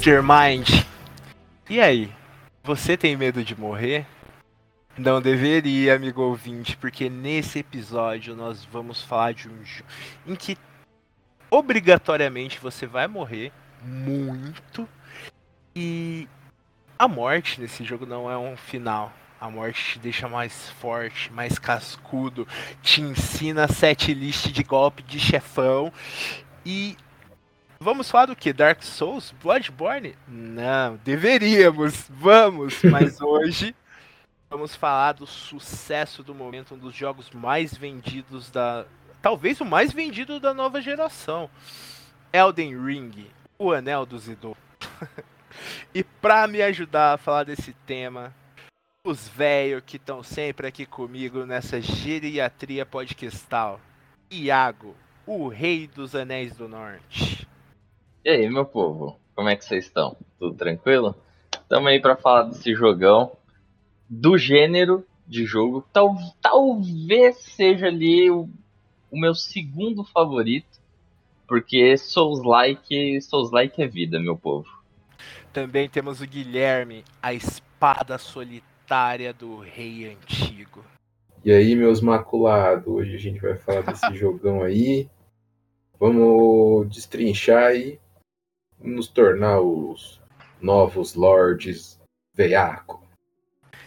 Mastermind. E aí? Você tem medo de morrer? Não deveria, amigo ouvinte, porque nesse episódio nós vamos falar de um jogo em que obrigatoriamente você vai morrer muito e a morte nesse jogo não é um final. A morte te deixa mais forte, mais cascudo, te ensina sete listas de golpe de chefão e Vamos falar do que? Dark Souls? Bloodborne? Não, deveríamos, vamos, mas hoje vamos falar do sucesso do momento, um dos jogos mais vendidos da. Talvez o mais vendido da nova geração. Elden Ring, o anel do Zidou. e pra me ajudar a falar desse tema, os velhos que estão sempre aqui comigo nessa geriatria podcastal. Iago, o rei dos anéis do norte. E aí, meu povo, como é que vocês estão? Tudo tranquilo? Estamos aí para falar desse jogão, do gênero de jogo, tal, talvez seja ali o, o meu segundo favorito, porque Souls-like, Souls-like é vida, meu povo. Também temos o Guilherme, a espada solitária do rei antigo. E aí, meus maculados, hoje a gente vai falar desse jogão aí. Vamos destrinchar aí nos tornar os novos lords veiaco.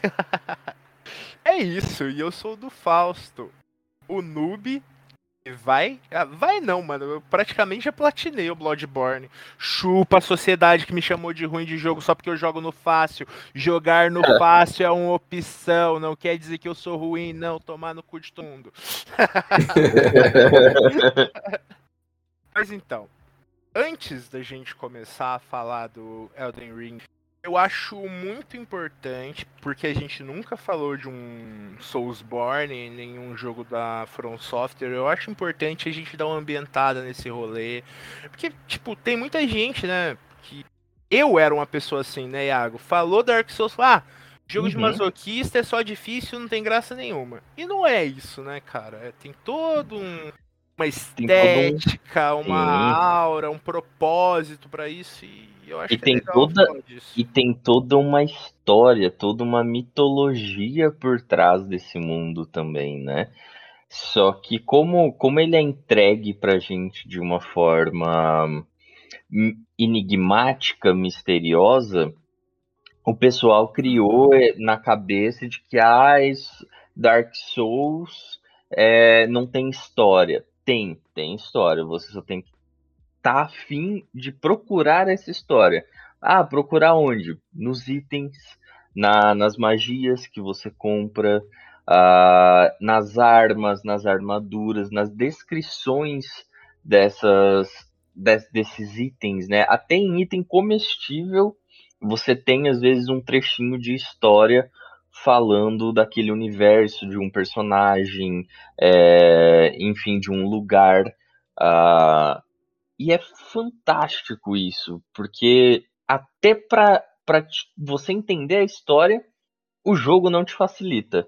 é isso, e eu sou do Fausto, o noob vai. Ah, vai não, mano. Eu praticamente já platinei o Bloodborne. Chupa a sociedade que me chamou de ruim de jogo só porque eu jogo no fácil. Jogar no fácil é uma opção. Não quer dizer que eu sou ruim, não. Tomar no cu de todo mundo. Mas então, antes da gente começar a falar do Elden Ring, eu acho muito importante, porque a gente nunca falou de um Soulsborne, nenhum jogo da From Software, eu acho importante a gente dar uma ambientada nesse rolê. Porque, tipo, tem muita gente, né, que... Eu era uma pessoa assim, né, Iago? Falou Dark Souls, ah, jogo uhum. de masoquista é só difícil, não tem graça nenhuma. E não é isso, né, cara? É, tem todo um uma estética, um... uma aura, um propósito para isso e eu acho e que é tem é toda e tem toda uma história, toda uma mitologia por trás desse mundo também, né? Só que como como ele é entregue pra gente de uma forma enigmática, misteriosa, o pessoal criou eh, na cabeça de que ah, Dark Souls é, não tem história. Tem, tem história. Você só tem que estar tá afim de procurar essa história. Ah, procurar onde? Nos itens, na, nas magias que você compra, uh, nas armas, nas armaduras, nas descrições dessas, des, desses itens, né? Até em item comestível, você tem às vezes um trechinho de história falando daquele universo de um personagem, é, enfim, de um lugar. Uh, e é fantástico isso, porque até para você entender a história, o jogo não te facilita.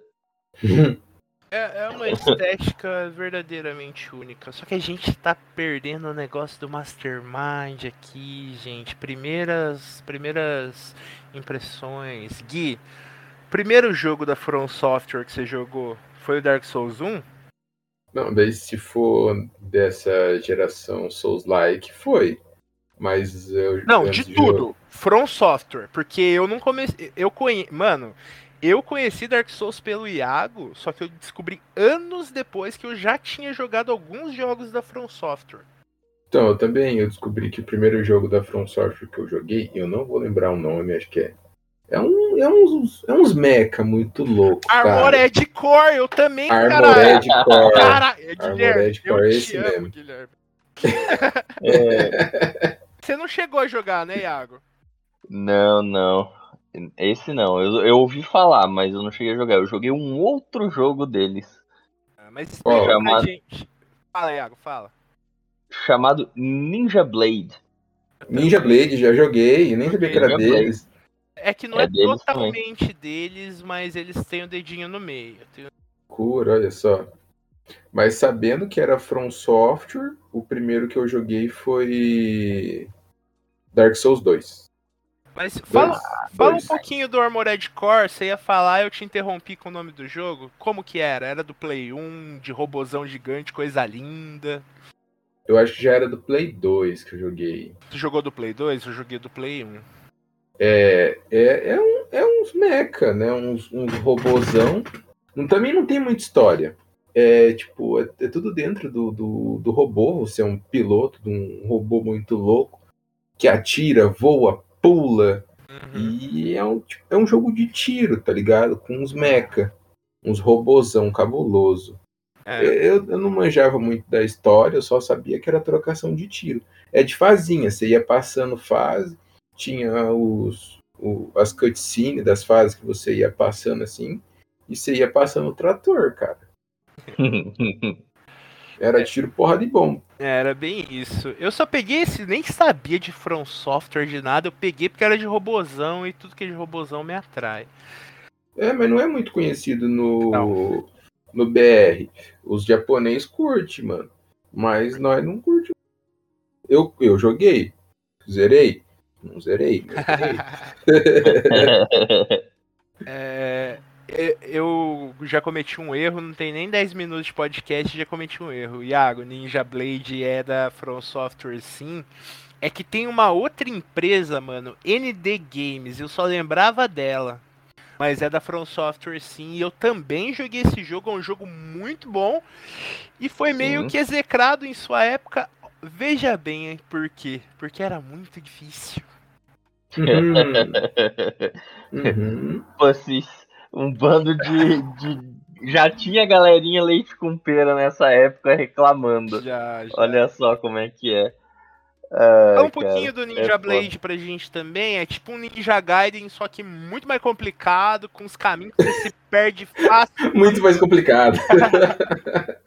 É, é uma estética verdadeiramente única. Só que a gente tá perdendo o negócio do Mastermind aqui, gente. Primeiras, primeiras impressões. Gui, primeiro jogo da From Software que você jogou foi o Dark Souls 1? Não, daí se for dessa geração Souls-like, foi. Mas eu. Não, de tudo. From Software. Porque eu não comecei. Eu conhe... Mano, eu conheci Dark Souls pelo Iago, só que eu descobri anos depois que eu já tinha jogado alguns jogos da From Software. Então, eu também eu descobri que o primeiro jogo da From Software que eu joguei, eu não vou lembrar o nome, acho que é é, um, é uns, é uns mecha muito louco. Armored Core, eu também, Armored Core. Cara, Guilherme, Armored Core é esse amo, mesmo. Guilherme. É, Você não chegou a jogar, né, Iago? não, não. Esse não. Eu, eu ouvi falar, mas eu não cheguei a jogar. Eu joguei um outro jogo deles. Ah, Mas explica pra chamado- gente. Fala, Iago, fala. Chamado Ninja Blade. Ninja Blade, já joguei, eu nem sabia que era Ninja Blade. deles. É que não É é, deles totalmente deles, mas eles têm o dedinho no meio. Tem- Cura, olha só. Mas sabendo que era From Software, o primeiro que eu joguei foi Dark Souls 2. Mas fala, fala um dois. pouquinho do Armored Core, você ia falar, eu te interrompi com o nome do jogo. Como que era? Era do Play 1, de robozão gigante, coisa linda. Eu acho que já era do Play 2 que eu joguei. Tu jogou do Play 2? Eu joguei do Play 1. É, é, é, um, é uns mecha, né? Uns, uns robozão. Também não tem muita história. É tipo, é, é tudo dentro do, do, do robô. Você é um piloto de um robô muito louco que atira, voa, pula. Uhum. E é um, tipo, é um jogo de tiro, tá ligado? Com uns mecha. Uns robozão cabuloso. É, Eu, eu não manjava muito da história, eu só sabia que era trocação de tiro. É de fazinha, você ia passando fase, tinha os, o- as cutscenes das fases que você ia passando assim, e você ia passando o trator, cara. Era tiro porra de bom. era bem isso. Eu só peguei esse, nem sabia de From Software de nada, eu peguei porque era de robozão e tudo que é de robozão me atrai. É, mas não é muito conhecido no, Não. no BR. Os japoneses curtem, mano. Mas nós não curte. Eu, eu joguei. Zerei? Não zerei, zerei. É, e- eu já cometi um erro, não tem nem 10 minutos de podcast, já cometi um erro. Iago, Ninja Blade é da From Software sim. É que tem uma outra empresa, mano, ND Games, eu só lembrava dela. Mas é da From Software sim, e eu também joguei esse jogo, é um jogo muito bom. E foi meio Sim. que execrado em sua época. Veja bem hein, por quê. Porque era muito difícil. Uhum. Vocês, um bando de, de- Já tinha galerinha leite com pera nessa época reclamando. Já, já. Olha só como é que é. Ai, um pouquinho cara, do é Ninja foda. Blade pra gente também. É tipo um Ninja Gaiden, só que muito mais complicado, com os caminhos que você se perde fácil. Muito mais complicado.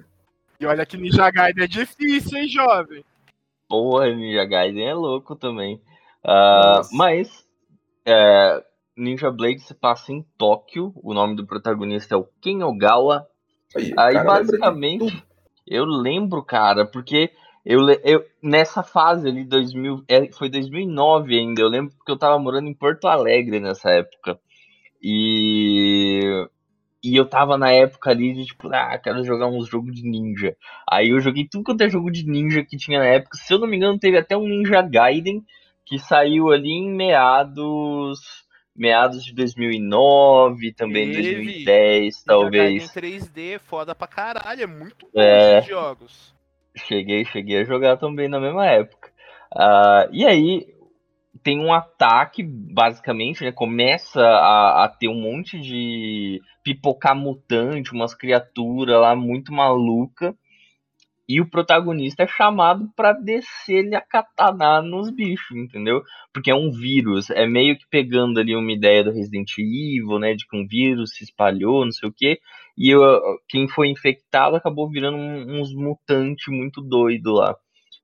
E olha que Ninja Gaiden é difícil, hein, jovem? Porra, Ninja Gaiden é louco também. Nossa. mas é, Ninja Blade se passa em Tóquio. O nome do protagonista é o Ken Ogawa. Aí, Aí cara, basicamente eu lembro, cara, porque eu, eu nessa fase ali 2000, é, foi 2009 ainda. Eu lembro porque eu tava morando em Porto Alegre nessa época. E e eu tava na época ali de tipo, ah, quero jogar uns jogos de ninja. Aí eu joguei tudo quanto é jogo de ninja que tinha na época. Se eu não me engano, teve até um Ninja Gaiden que saiu ali em meados meados de 2009, também Teve. 2010, Ninja talvez. Gaiden 3D, foda pra caralho. É muito bom É. esses jogos. Cheguei, cheguei a jogar também na mesma época. Ah, e aí tem um ataque, basicamente, né? Começa a, a ter um monte de pipocar mutante, umas criaturas lá muito maluca. E o protagonista é chamado pra descer-lhe a katana nos bichos, entendeu? Porque é um vírus, é meio que pegando ali uma ideia do Resident Evil, né? De que um vírus se espalhou, não sei o quê. E eu- quem foi infectado acabou virando um- uns mutantes muito doido lá.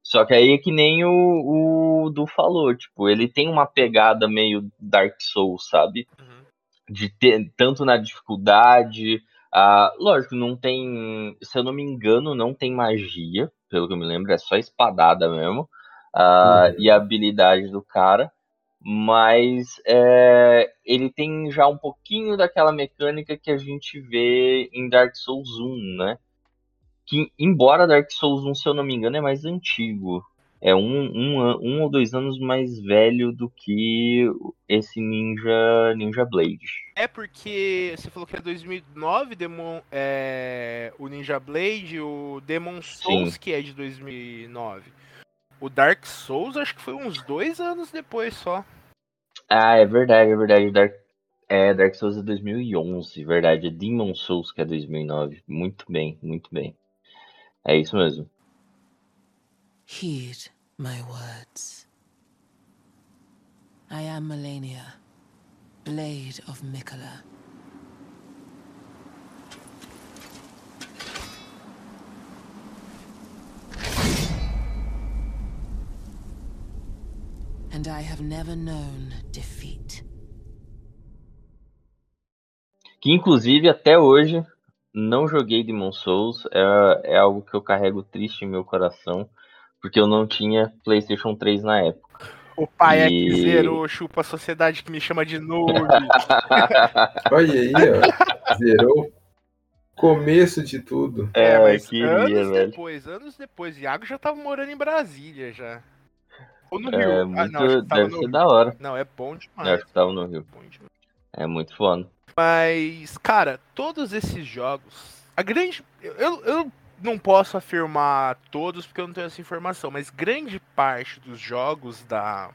Só que aí é que nem o, o Du falou, tipo, ele tem uma pegada meio Dark Souls, sabe? Uhum. De ter, tanto na dificuldade. Ah, lógico, não tem. Se eu não me engano, não tem magia, pelo que eu me lembro, é só espadada mesmo. ah, Uhum. E a habilidade do cara. Mas é, ele tem já um pouquinho daquela mecânica que a gente vê em Dark Souls 1, né? Que, embora Dark Souls 1, se eu não me engano, é mais antigo. É um, um, um ou dois anos mais velho do que esse Ninja, Ninja Blade. É porque você falou que é 2009, Demon, é, o Ninja Blade, o Demon Souls Sim. que é de 2009. O Dark Souls acho que foi uns dois anos depois só. Ah, é verdade, é verdade. Dark, é, Dark Souls é 2011, verdade. É Demon Souls que é 2009. Muito bem, muito bem. É isso mesmo. Heed my words. I am Melania, Blade of Mikola. And I have never known defeat. Que inclusive até hoje não joguei Demon Souls. É, é algo que eu carrego triste em meu coração. Porque eu não tinha PlayStation 3 na época. O pai é E- que zerou, chupa a sociedade que me chama de noob. Olha aí, ó. Zerou. Começo de tudo. É, mas queria, anos velho. depois, anos depois, Iago já tava morando em Brasília já. Ou no É, Rio. muito, ah, não, deve no ser Rio. da hora. Não, é bom Eu demais. acho que tava no Rio. bom demais. É muito foda. Mas, cara, todos esses jogos. A grande. Eu, eu não posso afirmar todos porque eu não tenho essa informação, mas grande parte dos jogos da.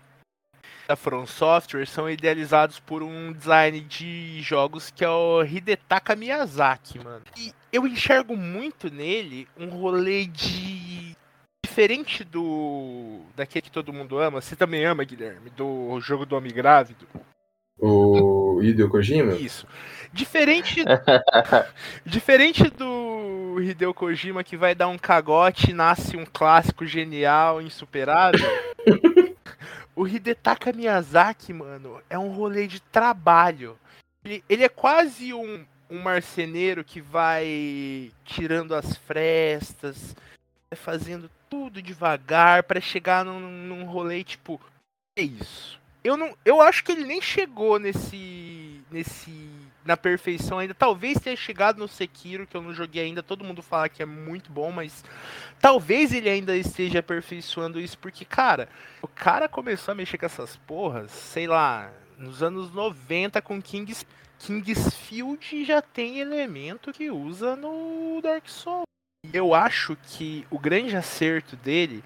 Da From Software são idealizados por um design de jogos que é o Hidetaka Miyazaki, mano. E eu enxergo muito nele um rolê de. Diferente do. daquele que todo mundo ama. Você também ama, Guilherme? Do jogo do Homem Grávido? O Hideo Kojima? Isso. Diferente, diferente do Hideo Kojima que vai dar um cagote e nasce um clássico genial, insuperável. o Hidetaka Miyazaki, mano, é um rolê de trabalho. Ele, é quase um, um marceneiro que vai tirando as frestas, fazendo tudo devagar pra chegar num, num rolê tipo. É isso. Eu não, eu acho que ele nem chegou nesse, nesse, na perfeição ainda. Talvez tenha chegado no Sekiro que eu não joguei ainda. Todo mundo fala que é muito bom, mas talvez ele ainda esteja aperfeiçoando isso porque, cara, o cara começou a mexer com essas porras, sei lá, nos anos 90 com Kings, Kingsfield já tem elemento que usa no Dark Souls. Eu acho que o grande acerto dele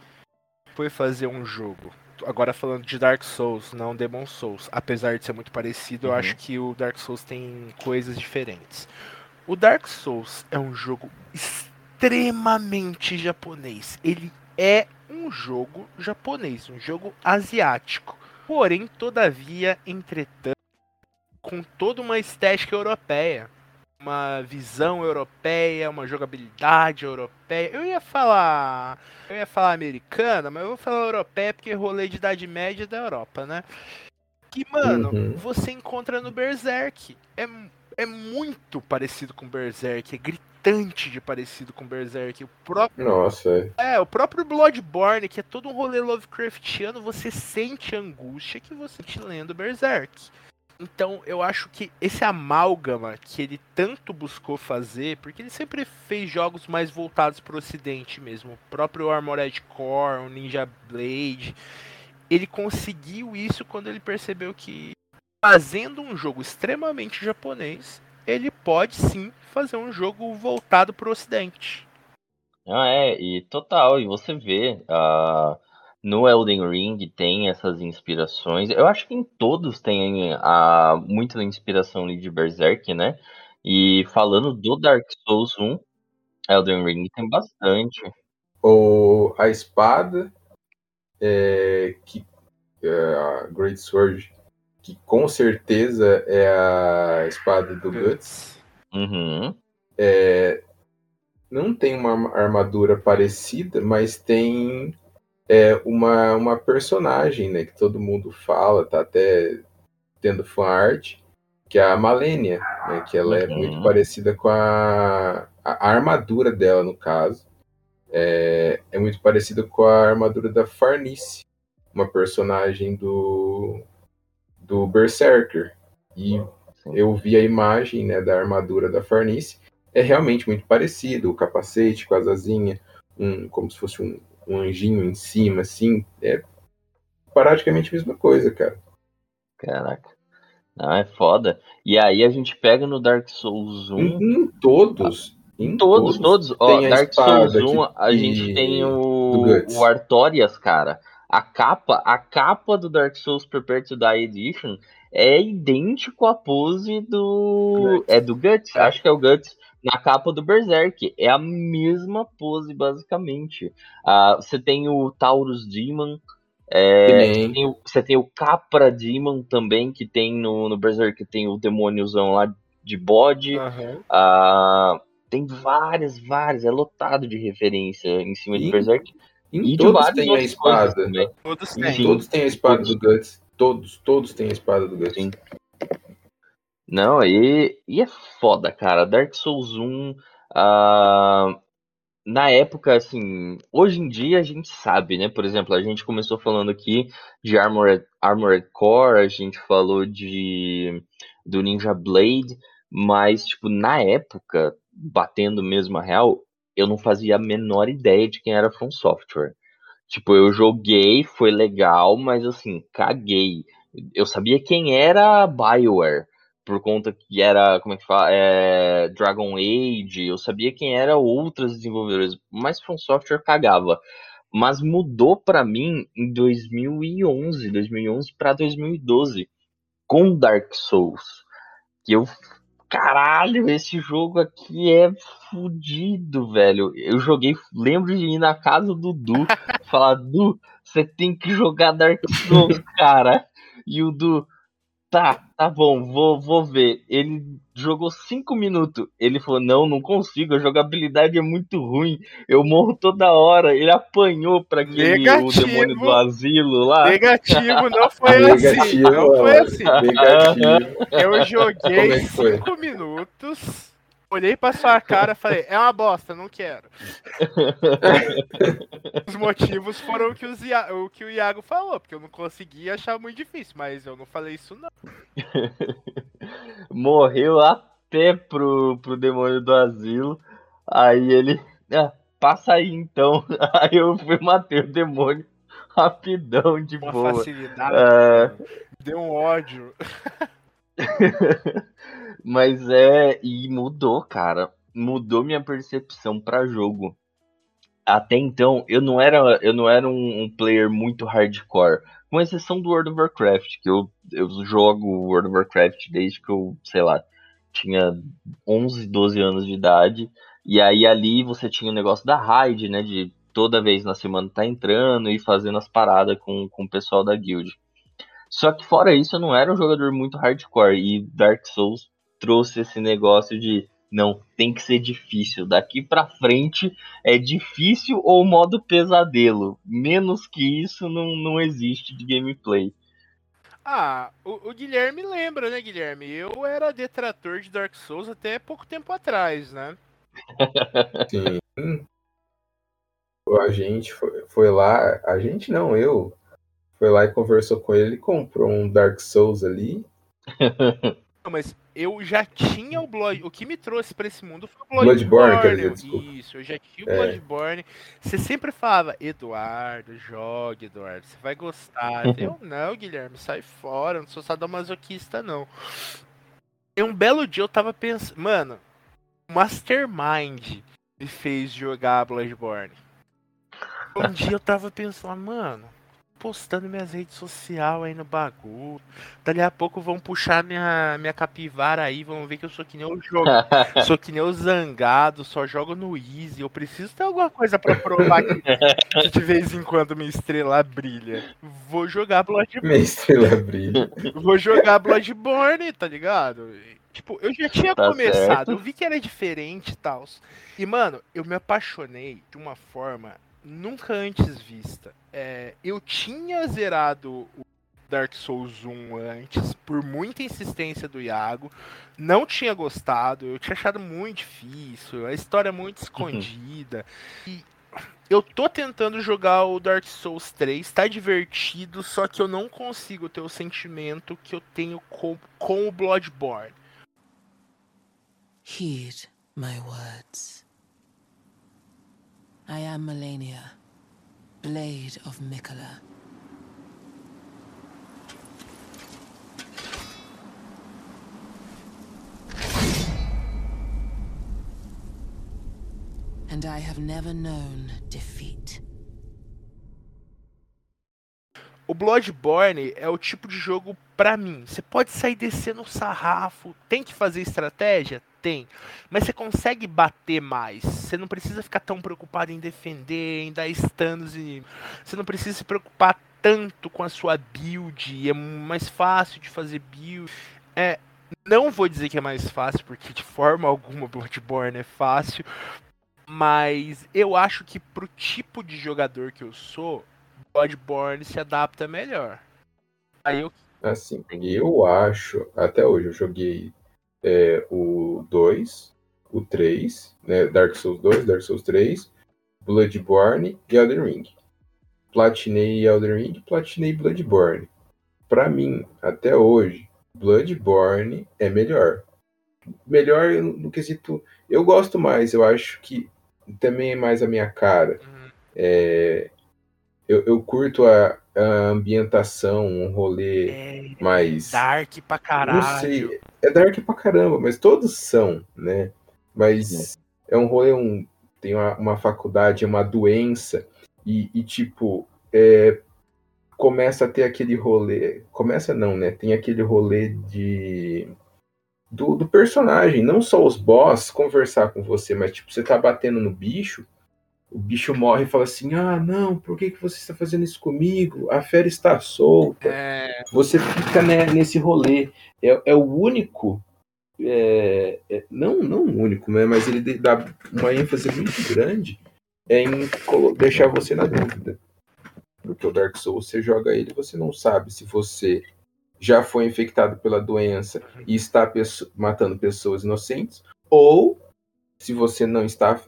foi fazer um jogo agora falando de Dark Souls, não Demon Souls, apesar de ser muito parecido, eu Uhum. acho que o Dark Souls tem coisas diferentes. O Dark Souls é um jogo extremamente japonês. Ele é um jogo japonês, um jogo asiático. Porém, todavia, entretanto, com toda uma estética europeia, uma visão europeia, uma jogabilidade europeia. Eu ia falar eu ia falar americana, mas eu vou falar europeia porque rolê de Idade Média é da Europa, né? Que, mano, Uhum. você encontra no Berserk. É, é muito parecido com Berserk, é gritante de parecido com Berserk. O próprio, Nossa, é. é, o próprio Bloodborne, que é todo um rolê Lovecraftiano, você sente a angústia que você te lendo Berserk. Então, eu acho que esse amálgama que ele tanto buscou fazer, porque ele sempre fez jogos mais voltados para o ocidente mesmo, o próprio Armored Core, o Ninja Blade, ele conseguiu isso quando ele percebeu que fazendo um jogo extremamente japonês, ele pode sim fazer um jogo voltado para o ocidente. Ah, é, e total, e você vê, ah, no Elden Ring tem essas inspirações. Eu acho que em todos tem ah, muita inspiração de Berserk, né? E falando do Dark Souls 1, Elden Ring tem bastante. O, a espada, é, que é a Great Sword, que com certeza é a espada do Guts, Uhum. é, não tem uma armadura parecida, mas tem é, uma, uma personagem, né, que todo mundo fala, tá até tendo fanart, que é a Malenia, né, que ela é Uhum. muito parecida com a, a armadura dela, no caso. É, é muito parecida com a armadura da Farnice, uma personagem do, do Berserker. E Sim. eu vi a imagem né, da armadura da Farnice, é realmente muito parecido, o capacete com as asinhas, um, como se fosse um, um anjinho em cima, assim, é praticamente a mesma coisa, cara. Caraca. Não, é foda. E aí a gente pega no Dark Souls 1. Em, em todos, em Todos, todos. Ó, tem a Dark Souls 1, que- a gente tem o, o Artorias, cara. A capa, a capa do Dark Souls Prepare to Die Edition é idêntico à pose do. Guts. É do Guts? É. Acho que é o Guts. Na capa do Berserk. É a mesma pose, basicamente. Ah, você tem o Taurus Demon. é, você, tem o, você tem o Capra Demon também, que tem no, no Berserk, tem o demôniozão lá de bode. Aham. Ah, tem várias, várias, é lotado de referência em cima de E- Berserk. Em E de todos tem a espada. Todos têm. Todos tem a espada do Guts. Todos, todos têm a espada do Guts. Sim. Não, e, e é foda, cara. Dark Souls 1, ah, na época, assim, hoje em dia a gente sabe, né? Por exemplo, a gente começou falando aqui de Armored, Armored Core, a gente falou de do Ninja Blade, mas, tipo, na época, batendo mesmo a real, eu não fazia a menor ideia de quem era From Software. Tipo, eu joguei, foi legal, mas assim, caguei. Eu sabia quem era BioWare, por conta que era, como é que fala, é, Dragon Age, eu sabia quem era outras desenvolvedoras, mas From Software cagava. Mas mudou pra mim em 2011, 2011 pra 2012, com Dark Souls, que eu Caralho, esse jogo aqui é fudido, velho. Eu joguei, lembro de ir na casa do Du, falar, Du, você tem que jogar Dark Souls, cara. E o Du, tá, tá bom, vou, vou ver. Ele jogou cinco minutos. Ele falou, não, não consigo, a jogabilidade é muito ruim. Eu morro toda hora. Ele apanhou pra aquele o Negativo. demônio do asilo lá. Negativo, não foi assim. Negativo, Não foi assim. Negativo. Eu joguei é? 5 minutos, olhei pra sua cara e falei, é uma bosta, não quero. Os motivos foram o que, os Ia- o que o Iago falou, porque eu não conseguia achar muito difícil, mas eu não falei isso não. morreu até pro, pro demônio do asilo. Aí ele. "Ah, passa aí então. Aí eu fui matei o demônio rapidão, de Uma boa. facilidade, É, deu um ódio. mas é. E mudou, cara. Mudou minha percepção pra jogo. Até então, eu não era, eu não era um, um player muito hardcore. Com exceção do World of Warcraft, que eu, eu jogo World of Warcraft desde que eu, sei lá, tinha 11, 12 anos de idade. E aí ali você tinha o negócio da raid, né? De toda vez na semana tá entrando e fazendo as paradas com, com o pessoal da guild. Só que fora isso, eu não era um jogador muito hardcore. E Dark Souls trouxe esse negócio de não, tem que ser difícil. Daqui pra frente é difícil ou modo pesadelo. Menos que isso não, não existe de gameplay. Ah, o, o Guilherme lembra, né, Guilherme? Eu era detrator de Dark Souls até pouco tempo atrás, né? Sim. A gente foi, foi lá, a gente não, eu. Foi lá e conversou com ele, comprou um Dark Souls ali. Não, mas eu já tinha o Blood. O que me trouxe pra esse mundo foi o Bloodborne, Bloodborne. dizer. Isso, eu já tinha o É. Bloodborne. Você sempre falava, Eduardo, jogue, Eduardo, você vai gostar. eu não, Guilherme, sai fora, eu não sou sadomasoquista, não. E um belo dia eu tava pensando, mano, o Mastermind me fez jogar Bloodborne. Um dia eu tava pensando, mano, postando minhas redes sociais aí no bagulho. Dali a pouco vão puxar minha, minha capivara aí, vão ver que eu sou que nem o jogo. sou que nem o zangado, só jogo no easy. Eu preciso ter alguma coisa pra provar que, que de vez em quando minha estrela brilha. Vou jogar Bloodborne. Minha estrela brilha. Vou jogar Bloodborne, tá ligado? Tipo, eu já tinha Tá começado, certo. eu vi que era diferente e tal. E, mano, eu me apaixonei de uma forma nunca antes vista. É, eu tinha zerado o Dark Souls 1 antes, por muita insistência do Iago. Não tinha gostado, eu tinha achado muito difícil, a história muito escondida. E eu tô tentando jogar o Dark Souls 3, tá divertido, só que eu não consigo ter o sentimento que eu tenho com, com o Bloodborne. Heed my words. I am Melania, Blade of Mikola. And I have never known defeat. O Bloodborne é o tipo de jogo pra mim. Você pode sair descendo o sarrafo, tem que fazer estratégia? Tem. Mas você consegue bater mais. Você não precisa ficar tão preocupado em defender, em dar stuns e. Você não precisa se preocupar tanto com a sua build. É mais fácil de fazer build. É. Não vou dizer que é mais fácil, porque de forma alguma Bloodborne é fácil. Mas eu acho que pro tipo de jogador que eu sou, Bloodborne se adapta melhor. Aí eu Assim, eu acho, até hoje eu joguei é, o 2, o 3, né, Dark Souls 2, Dark Souls 3, Bloodborne e Elden Ring. Platinei Elden Ring, platinei Bloodborne. Pra mim, até hoje, Bloodborne é melhor. Melhor no quesito. Eu gosto mais, eu acho que também é mais a minha cara. Uhum. É, eu, eu curto a, a ambientação, um rolê é mais. dark pra caralho. Não sei, é dark pra caramba, mas todos são, né? Mas é um rolê, um, tem uma, uma faculdade, é uma doença, e, e tipo, é, começa a ter aquele rolê. Começa não, né? Tem aquele rolê de. Do, do personagem, não só os boss conversar com você, mas tipo, você tá batendo no bicho, o bicho morre e fala assim: Ah, não, por que, que você está fazendo isso comigo? A fera está solta. É, Você fica né, nesse rolê. É, é o único. é, é- não, não o único, né, mas ele dá uma ênfase muito grande em colo- deixar você na dúvida. Porque o Dark Souls, você joga ele, você não sabe se você já foi infectado pela doença e está matando pessoas inocentes, ou se você não está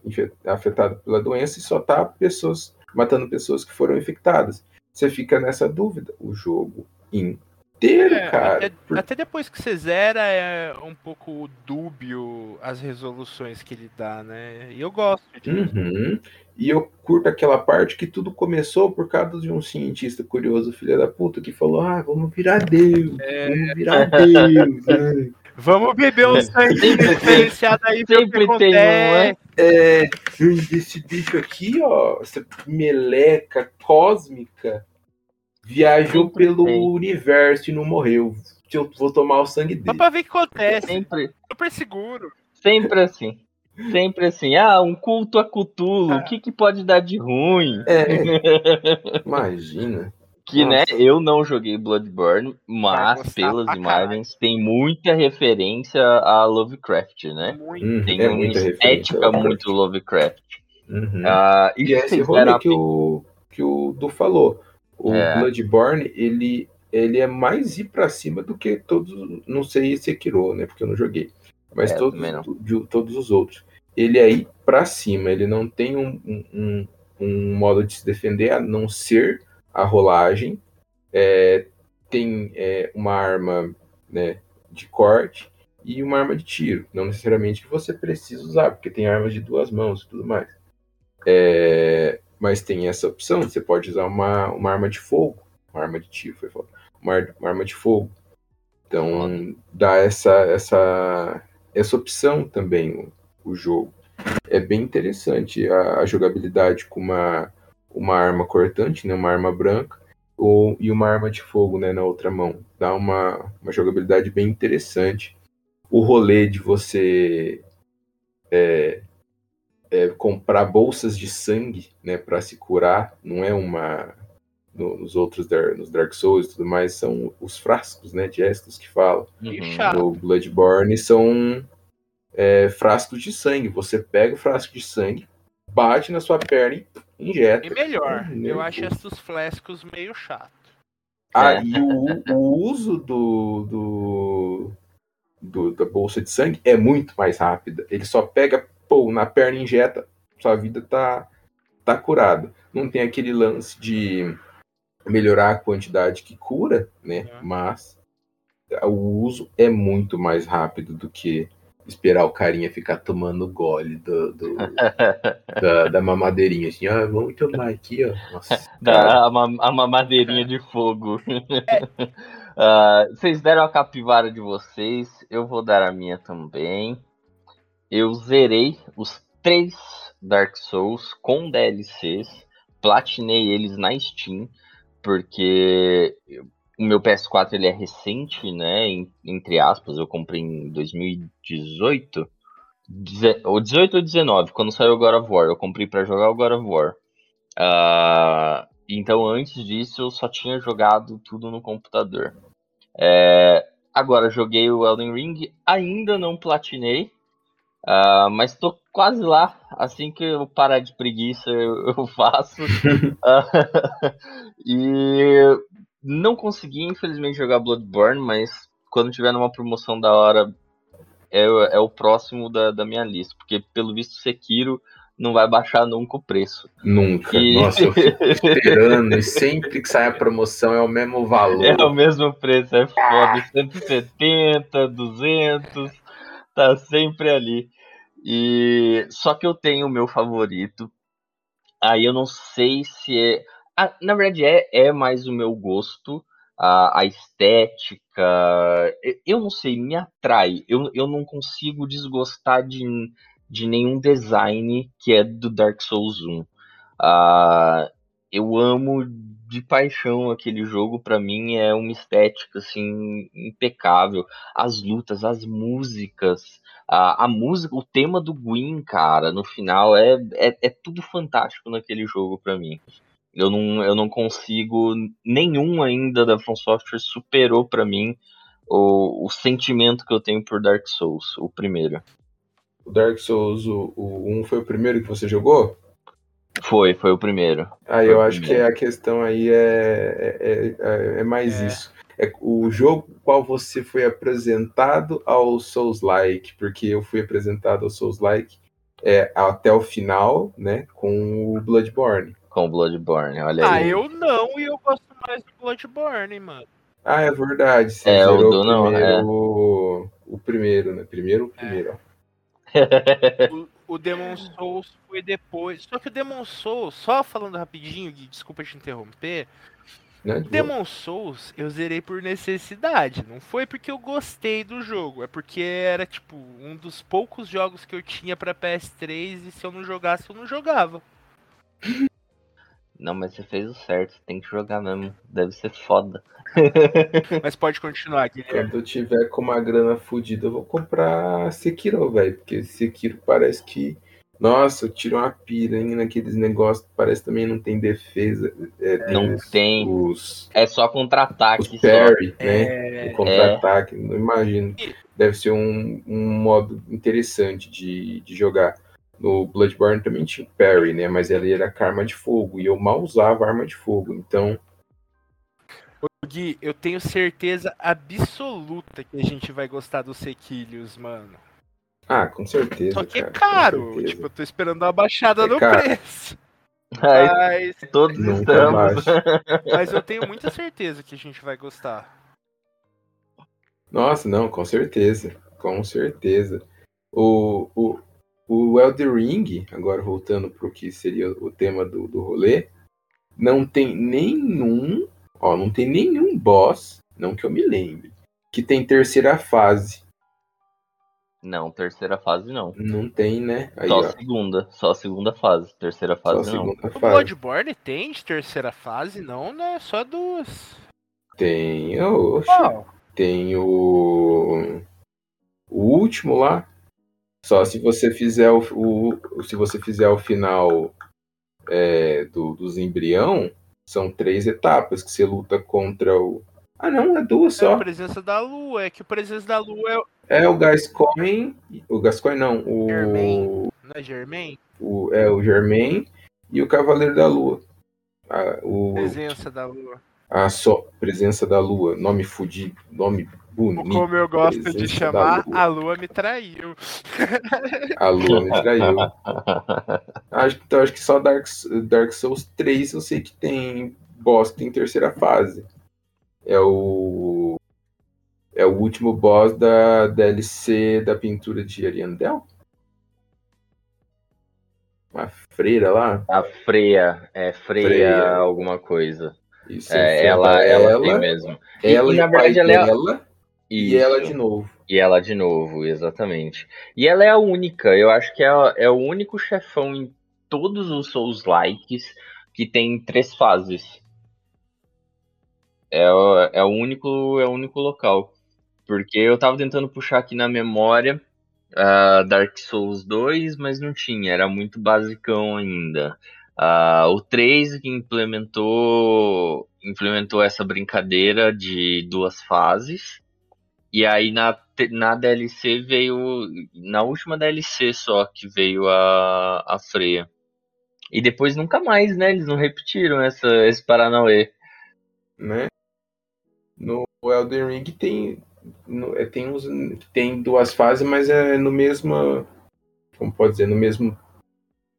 afetado pela doença e só está pessoas matando pessoas que foram infectadas. Você fica nessa dúvida o jogo inteiro, é, cara. até, até depois que você zera é um pouco dúbio as resoluções que ele dá, né? E eu gosto disso. Uhum. E eu curto aquela parte que tudo começou por causa de um cientista curioso, filho da puta, que falou: Ah, vamos virar Deus, É. vamos virar Deus. né?" Vamos beber um sangue Sempre tem. diferenciado aí Sempre tem um, é? acontece. É, esse bicho aqui, ó, essa meleca cósmica, viajou Sempre pelo tem. universo e não morreu. Eu vou tomar o sangue Só dele. pra ver o que acontece. Sempre, Super seguro. sempre assim. Sempre assim. Ah, um culto a Cthulhu. O que, que pode dar de ruim? É, imagina. Que, né, Nossa. eu não joguei Bloodborne, mas pelas imagens tem muita referência a Lovecraft, né? Muito. Uhum, Tem é uma muita referência. estética muito Lovecraft. Uhum. Ah, e E é esse rolê que o, que o Du falou. O É. Bloodborne, ele, ele é mais ir pra cima do que todos. Não sei Sekiro, né? Porque eu não joguei. Mas É, todos, de- todos os outros. Ele é ir pra cima. Ele não tem um, um, um- um modo de se defender a não ser a rolagem. É, tem é, uma arma né, de corte e uma arma de tiro. Não necessariamente que você precisa usar, porque tem armas de duas mãos e tudo mais. É, mas tem essa opção, você pode usar uma, uma arma de fogo, uma arma de tiro, foi falado, uma, uma arma de fogo. Então dá essa, essa, essa opção também o, o jogo. É bem interessante a, a jogabilidade com uma, uma arma cortante, né, uma arma branca, ou, e uma arma de fogo né, na outra mão. Dá uma, uma jogabilidade bem interessante. O rolê de você é, é, comprar bolsas de sangue né, para se curar, não é uma. no- nos outros nos Dark Souls e tudo mais, são os frascos né, de Estus que fala. E Uhum. No Bloodborne são é, frascos de sangue. Você pega o frasco de sangue, bate na sua perna e injeta. E melhor, eu acho esses flascos meio chato. Ah, É. e o, o uso do, do, do- da bolsa de sangue é muito mais rápida. Ele só pega, pô, na perna e injeta, sua vida tá, tá curada. Não tem aquele lance de melhorar a quantidade que cura, né? É. Mas o uso é muito mais rápido do que esperar o carinha ficar tomando gole do, do- da, da mamadeirinha, assim, ah, vamos tomar aqui, ó. Nossa. Da, a, a mamadeirinha de fogo. Ah, vocês deram a capivara de vocês, eu vou dar a minha também. Eu zerei os três Dark Souls com DLCs, platinei eles na Steam, porque o meu PS4 ele é recente, né? em- entre aspas, eu comprei em 2018. Deze- O 18 ou 19, quando saiu o God of War. Eu comprei pra jogar o God of War. Ah, então, antes disso, eu só tinha jogado tudo no computador. É, agora, joguei o Elden Ring, ainda não platinei, ah, mas tô quase lá. Assim que eu parar de preguiça, eu, eu faço. Ah, e não consegui, infelizmente, jogar Bloodborne, mas quando tiver numa promoção da hora, é, o- é o próximo da, da minha lista. Porque, pelo visto, Sekiro não vai baixar nunca o preço. Nunca. E- Nossa, eu fico esperando. e sempre que sai a promoção é o mesmo valor. É o mesmo preço, é foda. 170, 200, tá sempre ali. E só que eu tenho o meu favorito. Aí eu não sei se é. Na verdade, é, é mais o meu gosto. A, a estética. eu- não sei, me atrai. Eu, eu não consigo desgostar de, de nenhum design que é do Dark Souls 1. Ah, eu amo de paixão aquele jogo, pra mim é uma estética assim impecável. As lutas, as músicas, a, a música, o tema do Gwyn, cara, no final é, é, é tudo fantástico naquele jogo pra mim. Eu não, eu não consigo, nenhum ainda da From Software superou pra mim o, o sentimento que eu tenho por Dark Souls, o primeiro. O Dark Souls, o, o 1 foi o primeiro que você jogou? Foi, foi o primeiro. Aí Foi eu acho que primeiro. a questão aí é, é, é, é mais É. isso. É o jogo qual você foi apresentado ao Souls-like, porque eu fui apresentado ao Souls-like é, até o final, né, com o Bloodborne. Com o Bloodborne, olha Ah, aí. eu não, e eu gosto mais do Bloodborne, mano. Ah, é verdade. Você É, o do não, primeiro, é. o, o primeiro, né? Primeiro o primeiro, ó. O, o Demon Souls foi depois. Só que o Demon Souls, só falando rapidinho, Gui, desculpa te interromper. Né? O Demon Souls eu zerei por necessidade. Não foi porque eu gostei do jogo. É porque era, tipo, um dos poucos jogos que eu tinha pra PS3 e se eu não jogasse, eu não jogava. Não, mas você fez o certo, você tem que jogar mesmo. Deve ser foda. Mas pode continuar, Guilherme. Quando eu tiver com uma grana fodida, eu vou comprar Sekiro, velho. Porque Sekiro parece que. Nossa, tira uma piranha naqueles negócios. Parece também não tem defesa. É, Não os- tem. Os, É só contra-ataque. os só. parry, né? É, O contra-ataque. Não imagino. Deve ser um, um modo interessante de, de jogar. No Bloodborne também tinha o parry, né? Mas ele era com arma de fogo. E eu mal usava arma de fogo. Então. Gui, eu tenho certeza absoluta que a gente vai gostar dos Sequilhos, mano. Ah, com certeza. Só que é cara, com caro. Tipo, eu tô esperando uma baixada É no caro. preço. Mas, todos Nunca estamos. baixa. mas eu tenho muita certeza que a gente vai gostar. Nossa, não, com certeza. Com certeza. O, o, o Elden Ring, agora voltando para o que seria o tema do, do rolê, não tem nenhum. Ó, não tem nenhum boss, não que eu me lembre, que tem terceira fase. Não, terceira fase não. Não tem, né? Aí, Só ó, a segunda. Só a segunda fase. Terceira só a fase não. segunda O fase. Bloodborne tem de terceira fase? Não, né? Só duas. Tem. Oxe, Qual? tem o. O último lá. Só se você fizer o, o- se você fizer o final é, do, dos embrião, são três etapas que você luta contra o. Ah não, é duas É a só. presença da lua. É que o presença da lua é. o- É o Gascoigne. O Gascoigne não, o, Germain. Não é Germain? o. É o Germain e o Cavaleiro da Lua. A, o, Presença da lua. a só presença da Lua. Nome fudido, nome bonito. como eu gosto de chamar, lua. a lua me traiu. A Lua me traiu. Acho, então, acho que só Dark, Dark Souls 3 eu sei que tem boss que tem terceira fase. É o. É o último boss da DLC da pintura de Ariandel? Uma freira lá? A Freia. É Freia, Freia. alguma coisa. Isso, É, ela, ela, ela, tem mesmo. Ela e, e, na verdade ela é. E ela de novo. E ela de novo, exatamente. E ela é a única, eu acho que é, é o único chefão em todos os Souls likes que tem três fases. É, o- é o único, é o único local. Porque eu tava tentando puxar aqui na memória. uh, Dark Souls 2, mas não tinha, era muito basicão ainda. Uh, o 3 que implementou, implementou essa brincadeira de duas fases. E aí na, na DLC veio. Na última DLC só que veio a, a Freya. E depois nunca mais, né? Eles não repetiram essa, esse Paranauê. Né? No Elden Ring tem. No, é, tem, uns, tem duas fases, mas é no mesmo. Como pode dizer? No mesmo.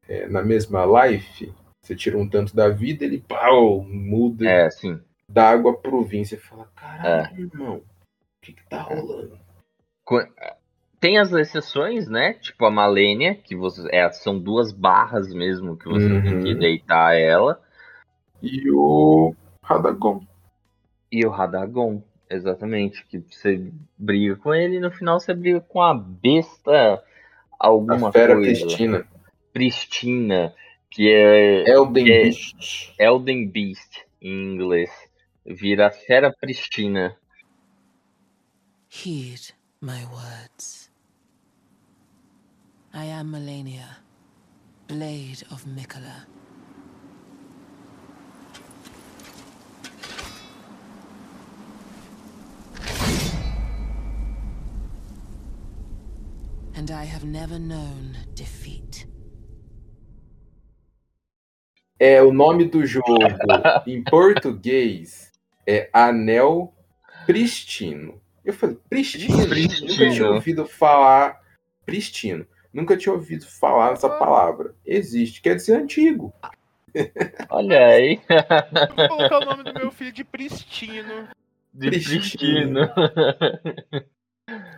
É, na mesma life. Você tira um tanto da vida, ele pau, muda é, sim. da água pro vinho. Você fala, caralho, é. irmão que, que tá rolando? Tem as exceções, né? Tipo a Malenia, que você, é, são duas barras mesmo que você uhum. tem que uhum. deitar ela. E o Radagon. E o Radagon, exatamente. Que você briga com ele e no final você briga com a besta alguma a fera coisa. Pristina. Pristina, que é. Elden que é Beast. Elden Beast em inglês. Vira fera pristina. Heed my words. I am Melania, Blade of Mikola. And I have never known defeat. É, o nome do jogo em português é Anel Pristino. Eu falei, pristino. pristino. Nunca tinha ouvido falar pristino. Nunca tinha ouvido falar essa palavra. Existe, quer dizer antigo. Olha aí. Vou colocar o nome do meu filho de Pristino. De Pristino. Pristino.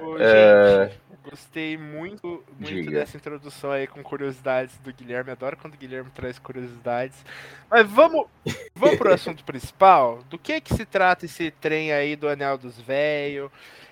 Ô, é... gente, Gostei muito, muito dessa introdução aí com curiosidades do Guilherme. Adoro quando o Guilherme traz curiosidades. Mas vamos, vamos pro assunto principal. Do que que se trata esse trem aí do Anel dos Velhos?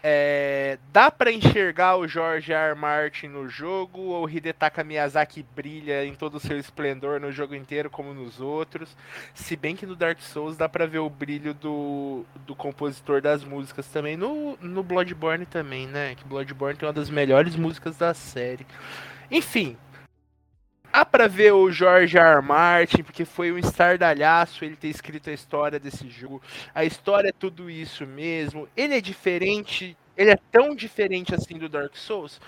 É, dá para enxergar o George R. R. Martin no jogo ou o Hidetaka Miyazaki brilha em todo o seu esplendor no jogo inteiro como nos outros? Se bem que no Dark Souls dá para ver o brilho do, do compositor das músicas também no, no Bloodborne também, né? Que Bloodborne tem uma das melhores músicas da série. Enfim, Dá pra ver o George R. R. Martin, porque foi um estardalhaço ele ter escrito a história desse jogo. A história é tudo isso mesmo. Ele é diferente, ele é tão diferente assim do Dark Souls,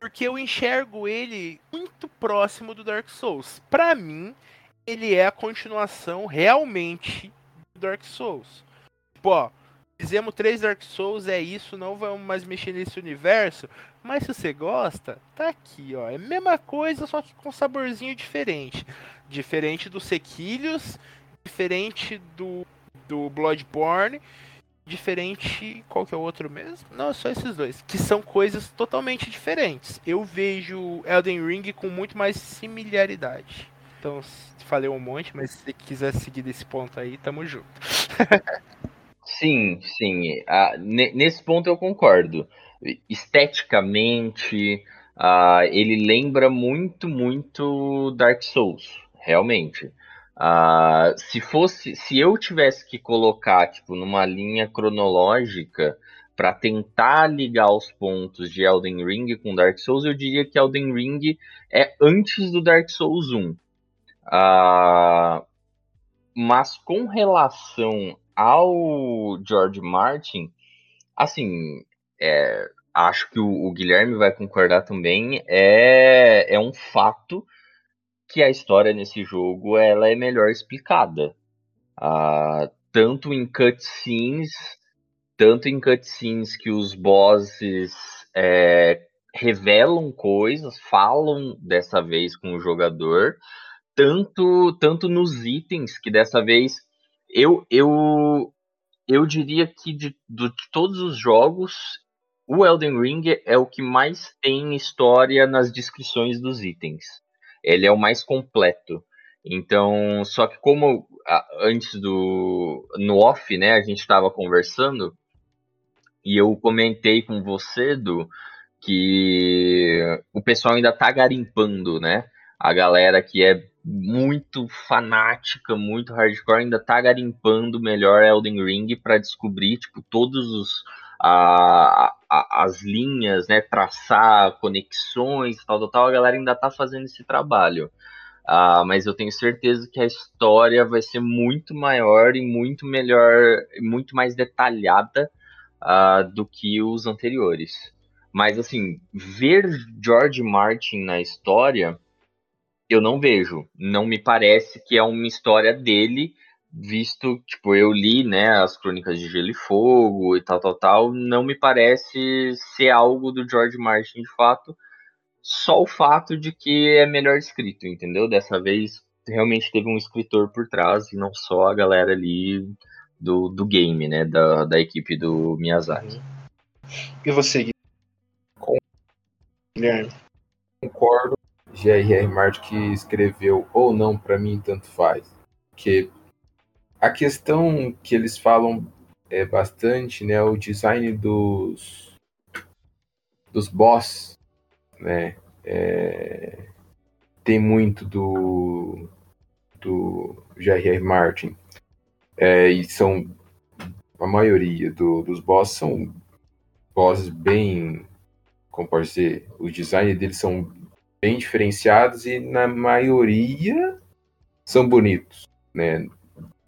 porque eu enxergo ele muito próximo do Dark Souls. Para mim, ele é a continuação realmente do Dark Souls. Tipo, ó, Fizemos três Dark Souls, é isso, não vamos mais mexer nesse universo. Mas se você gosta, tá aqui, ó. É a mesma coisa, só que com saborzinho diferente. Diferente dos Sequilhos, diferente do, do Bloodborne, diferente. Qual que é o outro mesmo? Não, só esses dois. Que são coisas totalmente diferentes. Eu vejo Elden Ring com muito mais similaridade. Então, falei um monte, mas se quiser seguir desse ponto aí, tamo junto. Sim, sim. Ah, nesse ponto eu concordo. Esteticamente, ah, ele lembra muito, muito Dark Souls, realmente. Ah, se fosse, se eu tivesse que colocar tipo numa linha cronológica para tentar ligar os pontos de Elden Ring com Dark Souls, eu diria que Elden Ring é antes do Dark Souls 1. mas com relação ao George Martin, assim, é, acho que o, o, Guilherme vai concordar também, é, é um fato que a história nesse jogo ela é melhor explicada. Ah, tanto em cutscenes, tanto em cutscenes que os bosses é, revelam coisas, falam dessa vez com o jogador, tanto, tanto nos itens que dessa vez eu, eu, eu diria que de, de todos os jogos, o Elden Ring é o que mais tem história nas descrições dos itens. Ele é o mais completo. Então, só que como antes do no off, né, a gente estava conversando e eu comentei com você do que o pessoal ainda tá garimpando, né? A galera que é muito fanática, muito hardcore, ainda tá garimpando melhor Elden Ring para descobrir, tipo, todos os a, a, as linhas, né, traçar conexões, tal, tal, tal, a galera ainda tá fazendo esse trabalho. Uh, mas eu tenho certeza que a história vai ser muito maior e muito melhor, muito mais detalhada uh, do que os anteriores. Mas assim, ver George Martin na história, eu não vejo. Não me parece que é uma história dele, visto, tipo, eu li, né, as Crônicas de Gelo e Fogo e tal, tal, tal. Não me parece ser algo do George Martin de fato só o fato de que é melhor escrito, entendeu? Dessa vez realmente teve um escritor por trás e não só a galera ali do, do game, né? Da, da equipe do Miyazaki. E você, Guilherme? Concordo. J.R.R. Martin que escreveu ou não, para mim tanto faz. Porque a questão que eles falam é bastante, né? O design dos dos boss né? É, tem muito do do J.R.R. Martin é, e são a maioria do, dos bosses são bosses bem como pode dizer os designs deles são bem diferenciados e na maioria são bonitos né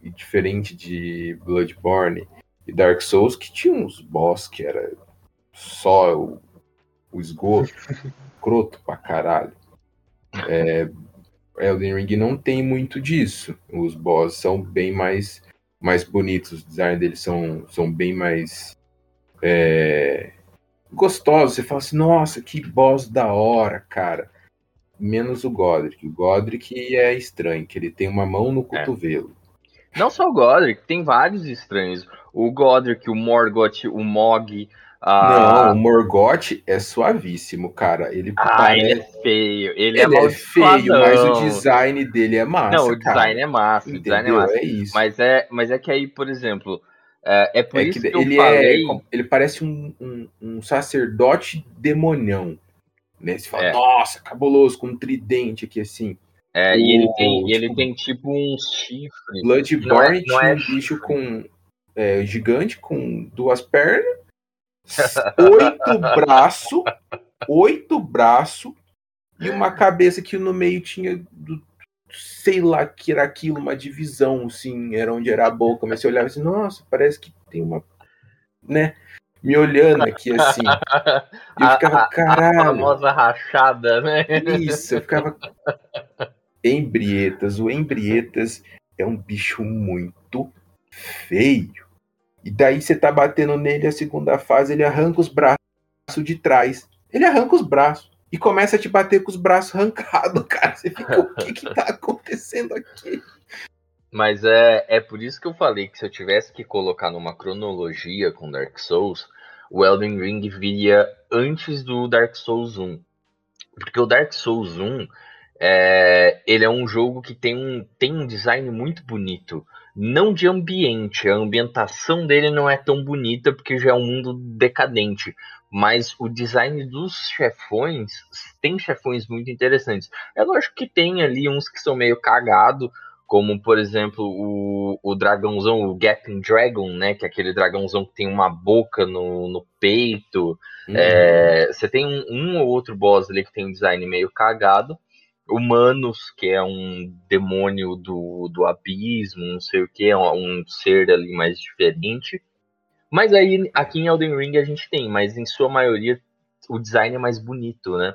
e diferente de Bloodborne e Dark Souls que tinha uns boss que era só o o esgoto, croto pra caralho. É, Elden Ring não tem muito disso. Os bosses são bem mais, mais bonitos, os designs deles são, são bem mais é, gostosos. Você fala assim, nossa, que boss da hora, cara. Menos o Godric. O Godric é estranho, que ele tem uma mão no é. cotovelo. É. Não só o Godric, tem vários estranhos. O Godric, o Morgoth, o Mog, não, o Morgoth é suavíssimo, cara. Ele ah, parece... ele é feio. Ele, ele é, é feio, mas o design dele é massa. Não, o cara. design é massa. O design é massa. É isso. Mas é, mas é que aí, por exemplo, é, é por é isso que, que ele eu falei. É, ele parece um, um, um sacerdote demonião. Né? Você fala, é. nossa, cabuloso, com um tridente aqui assim. É, e ele tem, tipo, ele tem tipo um chifre. Bloodborne não é, não tinha um bicho com. É, gigante com duas pernas oito braços, oito braços e uma cabeça que no meio tinha, sei lá que era aquilo, uma divisão, assim, era onde era a boca. Mas você olhava assim, nossa, parece que tem uma, né? Me olhando aqui assim. E eu ficava, caralho. A famosa rachada, né? Isso, eu ficava. Embrietas. O Embrietas é um bicho muito feio. E daí você tá batendo nele a segunda fase, ele arranca os braços de trás. Ele arranca os braços e começa a te bater com os braços arrancados, cara. Você fica, o que que tá acontecendo aqui? Mas é, é por isso que eu falei que se eu tivesse que colocar numa cronologia com Dark Souls, o Elden Ring viria antes do Dark Souls 1. Porque o Dark Souls 1, é, ele é um jogo que tem um, tem um design muito bonito não de ambiente, a ambientação dele não é tão bonita porque já é um mundo decadente, mas o design dos chefões tem chefões muito interessantes. É lógico que tem ali uns que são meio cagado, como por exemplo o, o dragãozão, o Gaping Dragon, né, que é aquele dragãozão que tem uma boca no, no peito. Uhum. É, você tem um, um ou outro boss ali que tem um design meio cagado humanos, que é um demônio do, do abismo, não sei o que, é um, ser ali mais diferente. Mas aí, aqui em Elden Ring a gente tem, mas em sua maioria o design é mais bonito, né?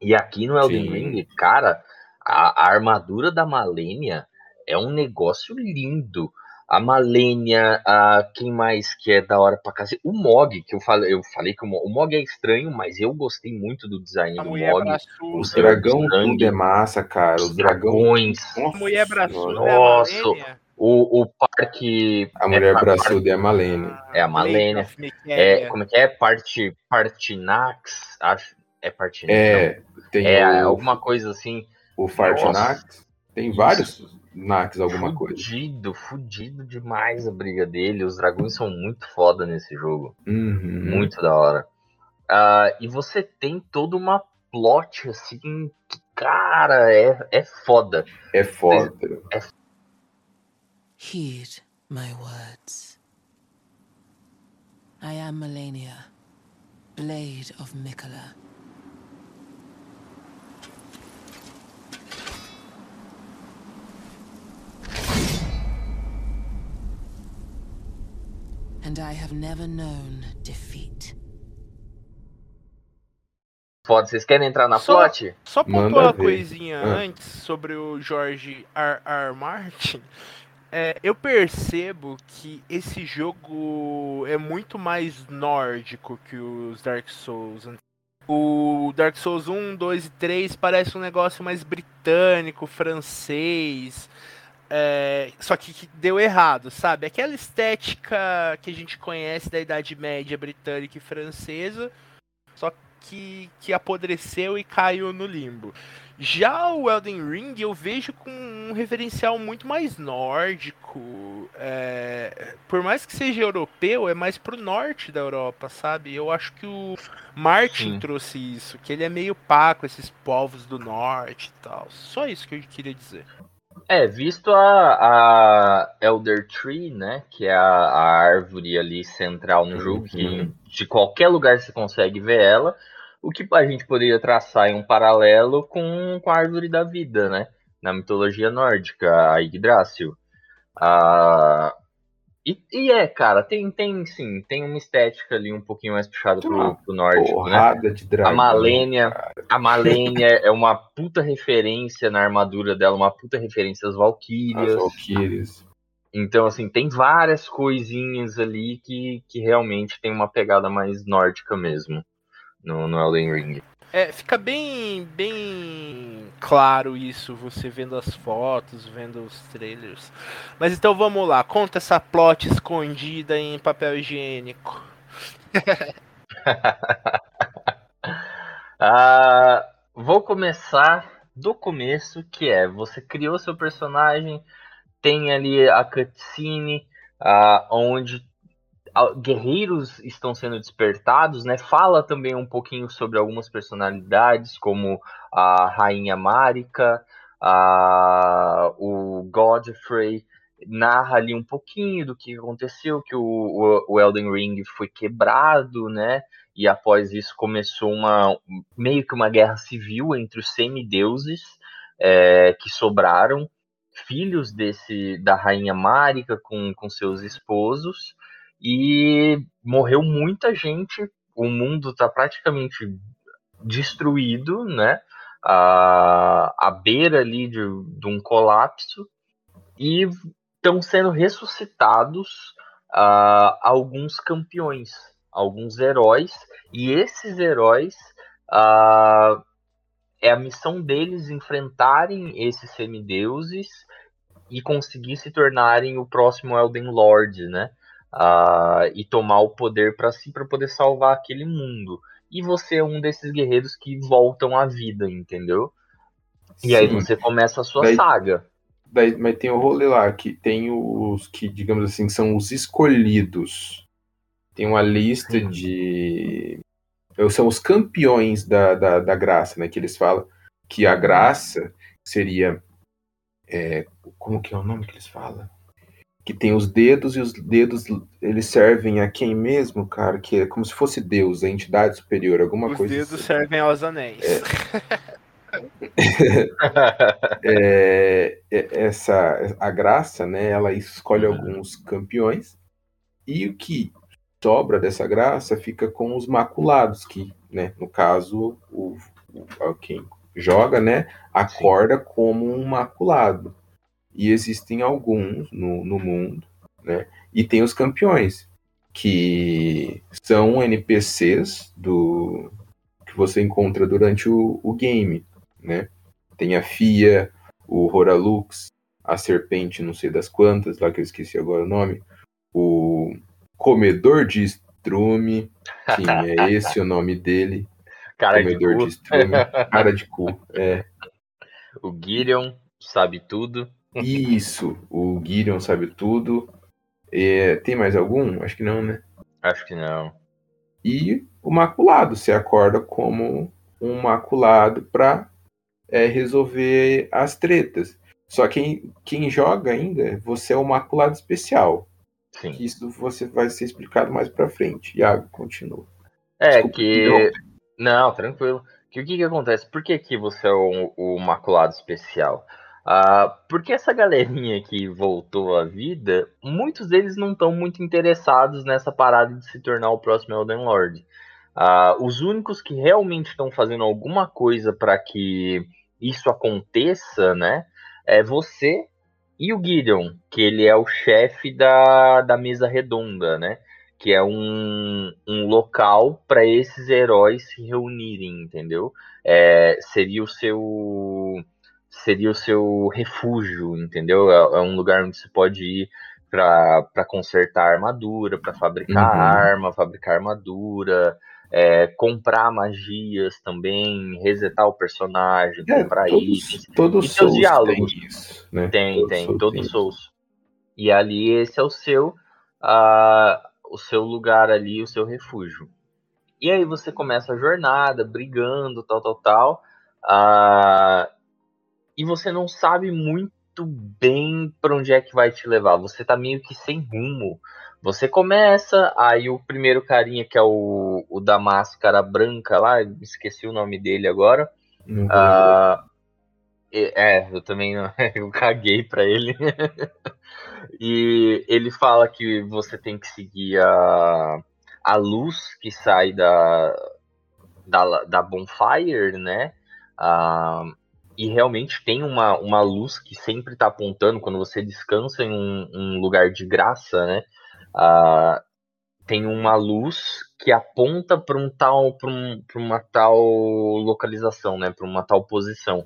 E aqui no Elden Sim. Ring, cara, a, a armadura da Malenia é um negócio lindo a Malenia, a quem mais que é da hora pra cacete? O Mog, que eu falei, eu falei que o Mog, o Mog é estranho, mas eu gostei muito do design a do Mog. O dragão tudo é massa, cara. Os dragões. Nossa, a mulher braçuda Nossa. É o, o parque. A mulher é, braçuda é a Malenia. É a Malenia. É, como é que é? Parte, Partinax? Acho. É Partinax. É, tem é o, alguma coisa assim. O Partinax. Tem vários Nax alguma fudido, coisa. Fudido, fudido demais a briga dele. Os dragões são muito foda nesse jogo. Uhum. Muito da hora. Uh, e você tem toda uma plot assim que, cara, é, é foda. É foda. É... Heed my words. I am Melania, Blade of Mikola. And I have never known defeat. Foda, vocês querem entrar na Só- plot? Só pontuar uma coisinha Ah. antes sobre o George R. R. Martin. É, eu percebo que esse jogo é muito mais nórdico que os Dark Souls. O Dark Souls 1, 2 e 3 parece um negócio mais britânico, francês. É, só que, que deu errado, sabe? Aquela estética que a gente conhece da Idade Média britânica e francesa, só que, que apodreceu e caiu no limbo. Já o Elden Ring eu vejo com um referencial muito mais nórdico. é, por mais que seja europeu, é mais pro norte da Europa, sabe? Eu acho que o Martin Sim. trouxe isso, que ele é meio pá com esses povos do norte e tal. Só isso que eu queria dizer. É, visto a, a Elder Tree, né? Que é a, a árvore ali central no jogo, que Uhum. de qualquer lugar você consegue ver ela. O que a gente poderia traçar em um paralelo com, com a árvore da vida, né? Na mitologia nórdica, a Yggdrasil. Ah, e, e é, cara, tem, tem sim, tem uma estética ali um pouquinho mais puxada pro, uma pro nórdico, né? De dragão. A Malenia, cara. a Malenia é uma puta referência na armadura dela, uma puta referência às As Valkyrias. Valkyries. Então, assim, tem várias coisinhas ali que, que realmente tem uma pegada mais nórdica mesmo no, no Elden Ring. É, fica bem, bem claro isso, você vendo as fotos, vendo os trailers. Mas então vamos lá, conta essa plot escondida em papel higiênico. Ah, vou começar do começo, que é você criou seu personagem, tem ali a cutscene ah, onde guerreiros estão sendo despertados, né? Fala também um pouquinho sobre algumas personalidades, como a Rainha Marika, a, o Godfrey, narra ali um pouquinho do que aconteceu, que o, o, o Elden Ring foi quebrado, né? E após isso começou uma meio que uma guerra civil entre os semideuses é, que sobraram, filhos desse da rainha Marika com, com seus esposos, e morreu muita gente. O mundo está praticamente destruído, né? À, à beira ali de, de um colapso, e estão sendo ressuscitados ah, alguns campeões, alguns heróis, e esses heróis ah, é a missão deles enfrentarem esses semideuses e conseguir se tornarem o próximo Elden Lord, né? Ah, e tomar o poder para si para poder salvar aquele mundo. E você é um desses guerreiros que voltam à vida, entendeu? E aí Sim. você começa a sua Daí- saga. Daí, mas tem o rolê lá, que tem os que, digamos assim, são os escolhidos. Tem uma lista Sim. de. São os campeões da, da, da graça, né? Que eles falam que a graça seria. é, como que é o nome que eles falam? Que tem os dedos e os dedos eles servem a quem mesmo, cara? Que é como se fosse Deus, a entidade superior, alguma Os coisa dedos assim. servem aos anéis. é, é- essa a graça, né? Ela escolhe Uhum. alguns campeões e o que sobra dessa graça fica com os maculados, que, né? No caso, o, o- quem joga, né? Acorda como um maculado. E existem alguns no, no mundo, né? E tem os campeões que são NPCs do que você encontra durante o, o game, né? Tem a Fia, o Horalux, a Serpente, não sei das quantas, lá que eu esqueci agora o nome, o Comedor de Estrume, sim, é esse o nome dele, Cara de Comedor cu. de Estrume, cara de cu, é. O Gideon sabe tudo. Isso, o Gideon sabe tudo. É, tem mais algum? Acho que não, né? Acho que não. E o maculado, você acorda como um maculado para resolver as tretas. Só que quem, quem joga ainda, você é o maculado especial. Sim. Que isso você vai ser explicado mais pra frente. Iago, continua. É Desculpa, que. interromper. Não, tranquilo. Que o que, que acontece? Por que, que você é o, o maculado especial? Ah, porque essa galerinha que voltou à vida, muitos deles não estão muito interessados nessa parada de se tornar o próximo Elden Lord. Ah, os únicos que realmente estão fazendo alguma coisa para que isso aconteça, né? É você e o Gideon, que ele é o chefe da, da mesa redonda, né? Que é um, um local para esses heróis se reunirem, entendeu? É, seria o seu seria o seu refúgio, entendeu? É, é um lugar onde você pode ir para consertar armadura, para fabricar Uhum. arma, fabricar armadura, é, comprar magias também, resetar o personagem, É, comprar itens. todos, todos E os seus diálogos? têm isso, né? Tem, Todos tem, todos. Souls. E ali esse é o seu, ah, o seu lugar ali, o seu refúgio. E aí você começa a jornada, brigando, tal, tal, tal. ah, e você não sabe muito bem para onde é que vai te levar. Você tá meio que sem rumo. Você começa, aí o primeiro carinha, que é o, o da máscara branca lá, esqueci o nome dele agora. Ah, e- é, eu também não, eu caguei pra ele. e ele fala que você tem que seguir a, a luz que sai da, da, da bonfire, né? Ah, e realmente tem uma, uma luz que sempre tá apontando quando você descansa em um, um lugar de graça, né? Ah, tem uma luz que aponta para um tal para um, uma tal localização, né? Para uma tal posição.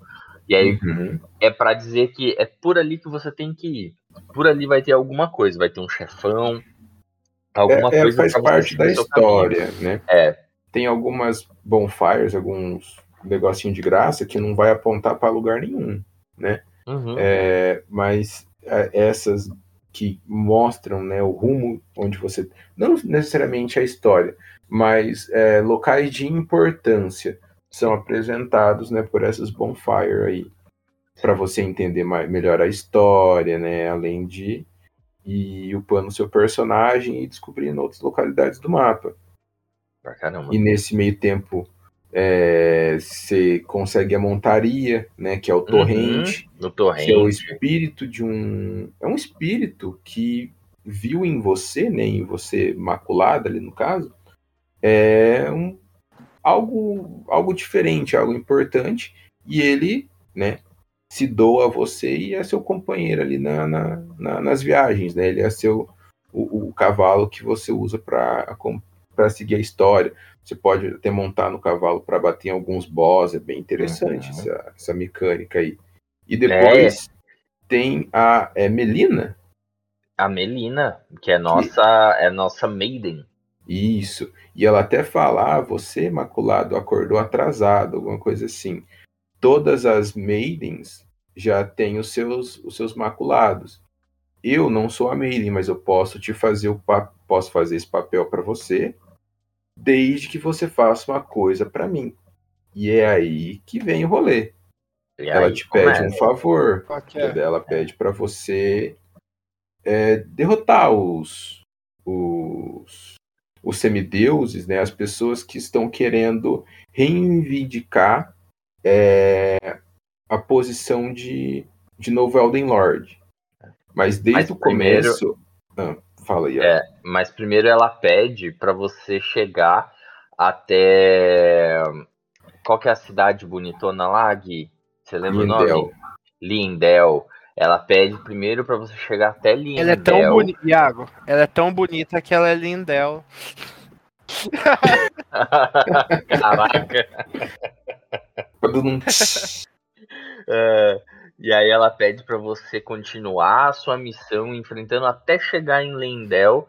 E aí Uhum. é pra dizer que é por ali que você tem que ir. Por ali vai ter alguma coisa, vai ter um chefão, alguma É, é, coisa faz pra você parte da seu caminho. história, né? É. Tem algumas bonfires, alguns negocinho de graça que não vai apontar para lugar nenhum, né? Uhum. É, mas é, essas que mostram né, o rumo onde você. Não necessariamente a história, mas é, locais de importância são apresentados né, por essas bonfire aí. Para você entender mais, melhor a história, né? Além de ir upando seu personagem e descobrindo outras localidades do mapa. E nesse meio tempo é, você consegue a montaria, né? Que é o torrente No que é o torrente. espírito de um. É um espírito que viu em você, né, em você maculada ali no caso, é um, algo, algo diferente, algo importante, e ele, né, se doa a você e é seu companheiro ali na, na- na- nas viagens, né? Ele é seu o, o cavalo que você usa para para seguir a história. Você pode até montar no cavalo para bater em alguns boss, é bem interessante Uhum. essa, essa mecânica aí. E depois É. tem a é, Melina, A Melina, que é nossa, é nossa maiden. isso. E ela até fala: ah, você, maculado, acordou atrasado, alguma coisa assim. Todas as maidens já têm os seus, os seus maculados. Eu não sou a maiden, mas eu posso te fazer o posso fazer esse papel para você, desde que você faça uma coisa para mim. E é aí que vem o rolê. E ela aí te pede começa. um favor. É? Ela pede para você é, derrotar os, os, os semideuses, né? As pessoas que estão querendo reivindicar é, a posição de, de novo Elden Lord. Mas desde Mas o primeiro- começo. Ah, fala aí. É, mas primeiro ela pede pra você chegar até. Qual que é a cidade bonitona lá, Gui? Você lembra o Lindel. nome? Lindel. Ela pede primeiro pra você chegar até Lindel. Ela é tão bonita, Iago. Ela é tão bonita que ela é Lindel. Caraca. Todo mundo- É, e aí ela pede pra você continuar a sua missão, enfrentando até chegar em Lendel.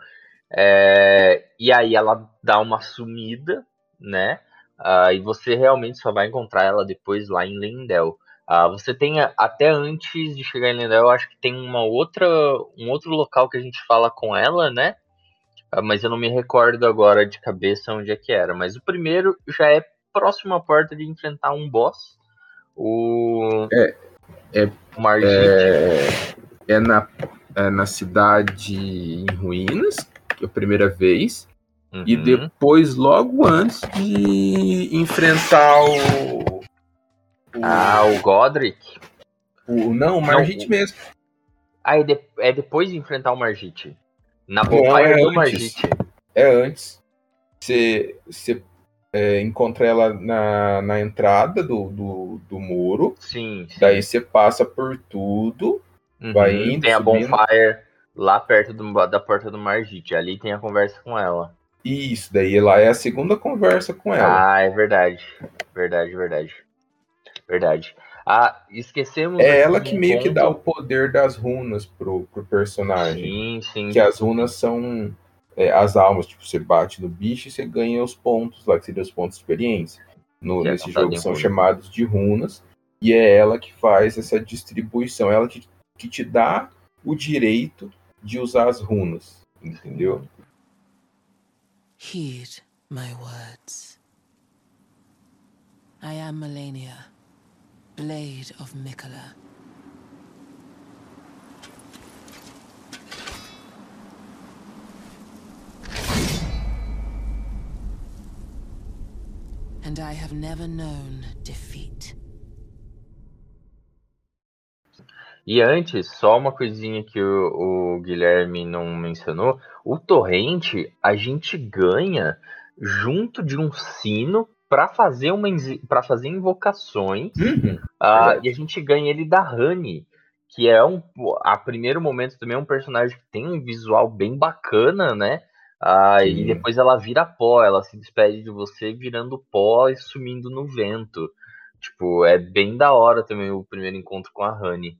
É, e aí ela dá uma sumida, né? Ah, e você realmente só vai encontrar ela depois lá em Lendel. Ah, você tem até antes de chegar em Lendel, eu acho que tem uma outra, um outro local que a gente fala com ela, né? Ah, mas eu não me recordo agora de cabeça onde é que era. Mas o primeiro já é próximo à porta de enfrentar um boss. O. É, é, é, é na é, na cidade em ruínas, que é a primeira vez, e Uhum. depois, logo antes de enfrentar o. o- Ah, o Godric. o não, o Margit o- mesmo. Ah, é, de- é depois de enfrentar o Margit. Na Não, bonfire é do antes. Margit. É antes. Você é, encontra ela na, na entrada do, do, do muro. Sim, sim. Daí você passa por tudo. Uhum. vai indo, Tem a subindo. bonfire lá perto do- da porta do Margit. Ali tem a conversa com ela. Isso, daí lá é a segunda conversa com ela. Ah, é verdade. Verdade, verdade. Verdade. Ah, esquecemos. é ela que meio que dá o poder das runas pro, pro personagem. Sim, sim. Que as runas são é, as almas. Tipo, você bate no bicho e você ganha os pontos lá, que seriam os pontos de experiência. No, é nesse jogo são runa. chamados de runas. E é ela que faz essa distribuição. Ela que, que te dá o direito de usar as runas. Entendeu? Heed my words. I am Melania, Blade of Mikola. And I have never known defeat. E antes, só uma coisinha que o, o Guilherme não mencionou. O torrente a gente ganha junto de um sino para fazer uma para fazer invocações. Uhum. Ah, Verdade. e a gente ganha ele da Honey, que é um a primeiro momento também é um personagem que tem um visual bem bacana, né? Ah, e depois ela vira pó, ela se despede de você virando pó e sumindo no vento. Tipo, é bem da hora também o primeiro encontro com a Honey.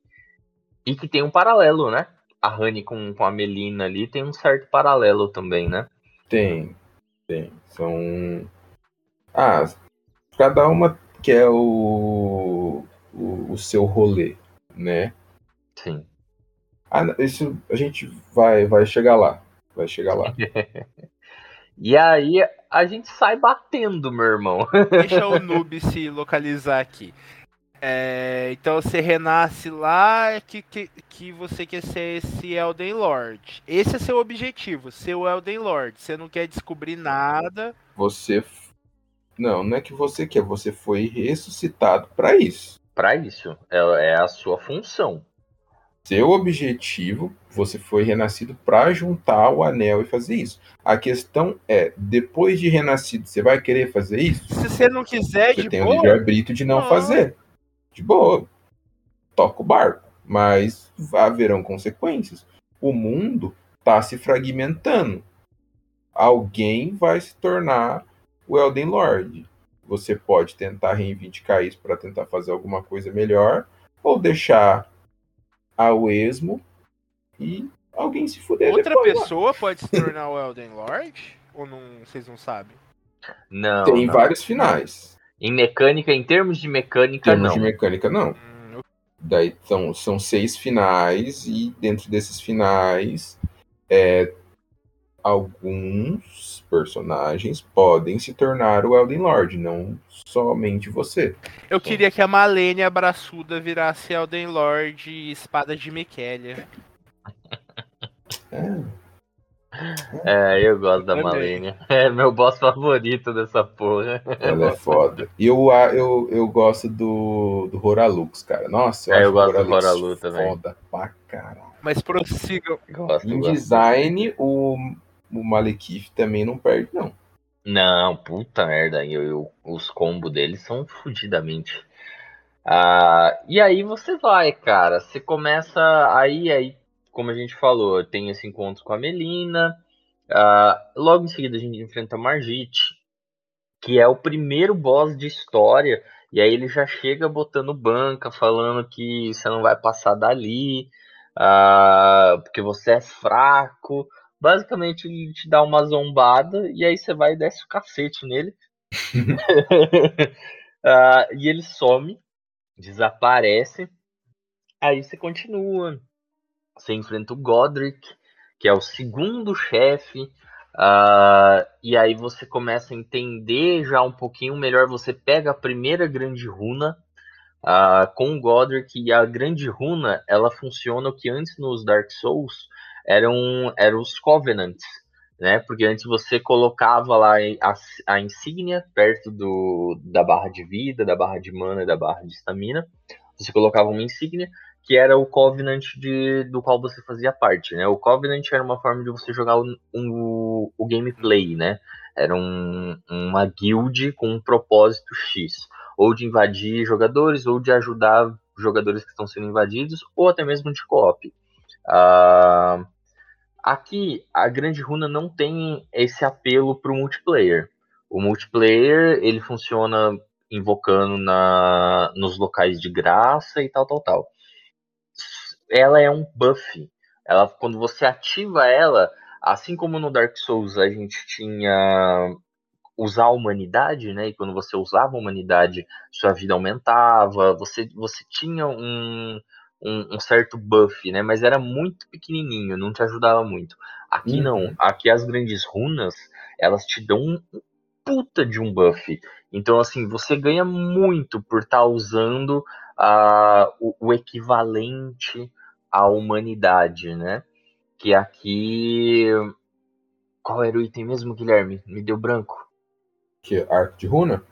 E que tem um paralelo, né? A Honey com, com a Melina ali tem um certo paralelo também, né? Tem, tem. São. Ah, cada uma quer o, o, o seu rolê, né? Sim. Ah, isso a gente vai, vai chegar lá. Vai chegar lá. E aí a gente sai batendo, meu irmão. Deixa o noob se localizar aqui. É, então você renasce lá é que, que, que você quer ser esse Elden Lord. Esse é seu objetivo, ser o Elden Lord. Você não quer descobrir nada. Você. f- Não, não é que você quer, você foi ressuscitado para isso. Pra isso, é, é a sua função. Seu objetivo, você foi renascido para juntar o anel e fazer isso. A questão é, depois de renascido, você vai querer fazer isso? Se você não quiser, Você de tem o boa, livre-arbítrio de não Ah. fazer. De boa. Toca o barco. Mas haverão consequências. O mundo está se fragmentando. Alguém vai se tornar o Elden Lord. Você pode tentar reivindicar isso para tentar fazer alguma coisa melhor, ou deixar ao esmo e alguém se fuder outra depois lá. pessoa pode se tornar o Elden Lord? Ou não, vocês não sabem? Não. Tem não. vários finais. Em mecânica, em termos de Em mecânica, termos não. de mecânica, não. Hum, eu- Daí são, são seis finais, e dentro desses finais, é, alguns personagens podem se tornar o Elden Lord, não somente você. Eu queria que a Malene abraçuda virasse Elden Lord e espada de Miquelia. É, É, eu gosto da. Malenia. É meu boss favorito dessa porra. ela é foda. E eu, a- eu, eu gosto do, do Horalux, cara. Nossa, eu, É, acho eu gosto do Horalux Horalu também. foda pra caralho. Mas prossigam. Gosto, Em gosto. design, o, o Malekith também não perde, não. Não, puta merda. Eu, eu- os combos deles são fudidamente. Ah, e aí você vai, cara. Você começa. Aí, aí, como a gente falou, tem esse encontro com a Melina. Ah, logo em seguida a gente enfrenta a Margit, que é o primeiro boss de história. E aí ele já chega botando banca, falando que você não vai passar dali, ah, porque você é fraco. Basicamente ele te dá uma zombada e aí você vai e desce o cacete nele. Ah, e ele some, desaparece. Aí você continua. Você enfrenta o Godric, que é o segundo chefe. ah, e aí você começa a entender já um pouquinho melhor. Você pega a primeira grande runa. Uh, com o Godric e a grande runa, ela funciona o que antes nos Dark Souls eram, eram os Covenants, né? Porque antes você colocava lá a, a insígnia perto do, da barra de vida, da barra de mana e da barra de estamina. Você colocava uma insígnia que era o Covenant de, do qual você fazia parte, né? O Covenant era uma forma de você jogar o, um, o gameplay, né? Era um, uma guild com um propósito X ou de invadir jogadores, ou de ajudar jogadores que estão sendo invadidos, ou até mesmo de co-op. Uh, aqui, a Grande Runa não tem esse apelo para o multiplayer. O multiplayer, ele funciona invocando na, nos locais de graça e tal, tal, tal. Ela é um buff. Ela, quando você ativa ela, assim como no Dark Souls a gente tinha usar a humanidade, né? E quando você usava a humanidade, sua vida aumentava, você, você tinha um, um, um, certo buff, né? Mas era muito pequenininho, não te ajudava muito. Aqui uhum. não, aqui as grandes runas, elas te dão um puta de um buff. Então, assim, você ganha muito por estar tá usando uh, o, o equivalente à humanidade, né? Que aqui. Qual era o item mesmo, Guilherme? Me deu branco. Que arco de runa?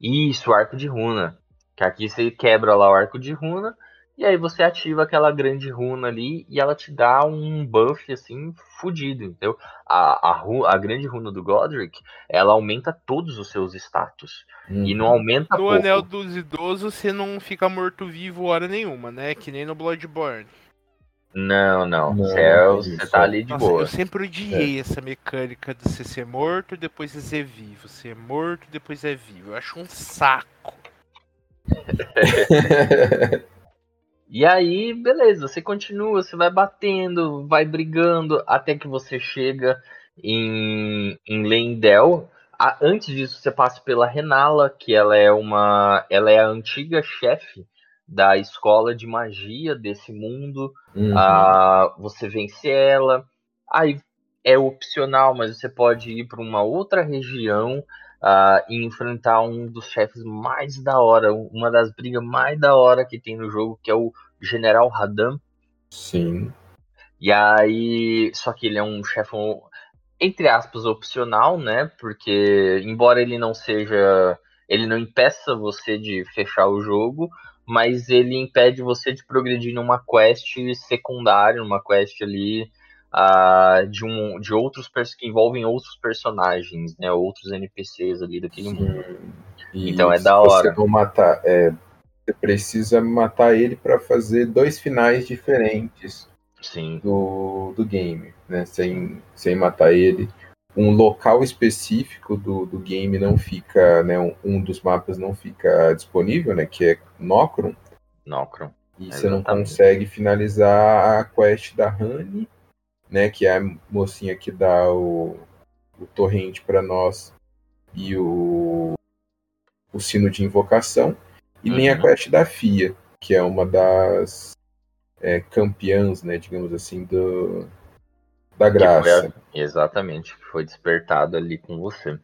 Isso, arco de runa. Que aqui você quebra lá o arco de runa e aí você ativa aquela grande runa ali e ela te dá um buff assim fudido, entendeu? A, a, a grande runa do Godric, ela aumenta todos os seus status. Hum. E não uhum. aumenta No pouco. Anel dos Idosos você não fica morto-vivo hora nenhuma, né? Que nem no Bloodborne. Não, não. Você, é, você tá ali de Nossa, boa. Eu sempre odiei é. essa mecânica de você ser morto, depois você ser vivo. Ser é morto, depois é vivo. Eu acho um saco. e aí, beleza, você continua, você vai batendo, vai brigando, até que você chega em, em Lendel. antes disso, você passa pela Renala, que ela é uma. Ela é a antiga chefe da escola de magia desse mundo. Uhum. Uh, você vence ela. Aí é opcional, mas você pode ir para uma outra região uh, e enfrentar um dos chefes mais da hora, uma das brigas mais da hora que tem no jogo, que é o General Radam. Sim. E aí, só que ele é um chefe entre aspas opcional, né? Porque embora ele não seja, ele não impeça você de fechar o jogo, mas ele impede você de progredir numa quest secundária, numa quest ali uh, de, um, de outros que envolvem outros personagens, né? Outros NPCs ali daquele Sim. mundo. E então é da hora. Você não matar, é, você precisa matar ele para fazer dois finais diferentes Sim. Do, do game, né? Sem, sem matar ele um local específico do, do game não fica, né, um, um, dos mapas não fica disponível, né, que é Nocron. Nocron. E você não consegue finalizar a quest da Honey, né, que é a mocinha que dá o, o torrente para nós e o, o sino de invocação, e uhum. nem a uhum. quest da Fia, que é uma das é, campeãs, né, digamos assim, do, da graça. A, exatamente, que foi despertado ali com você.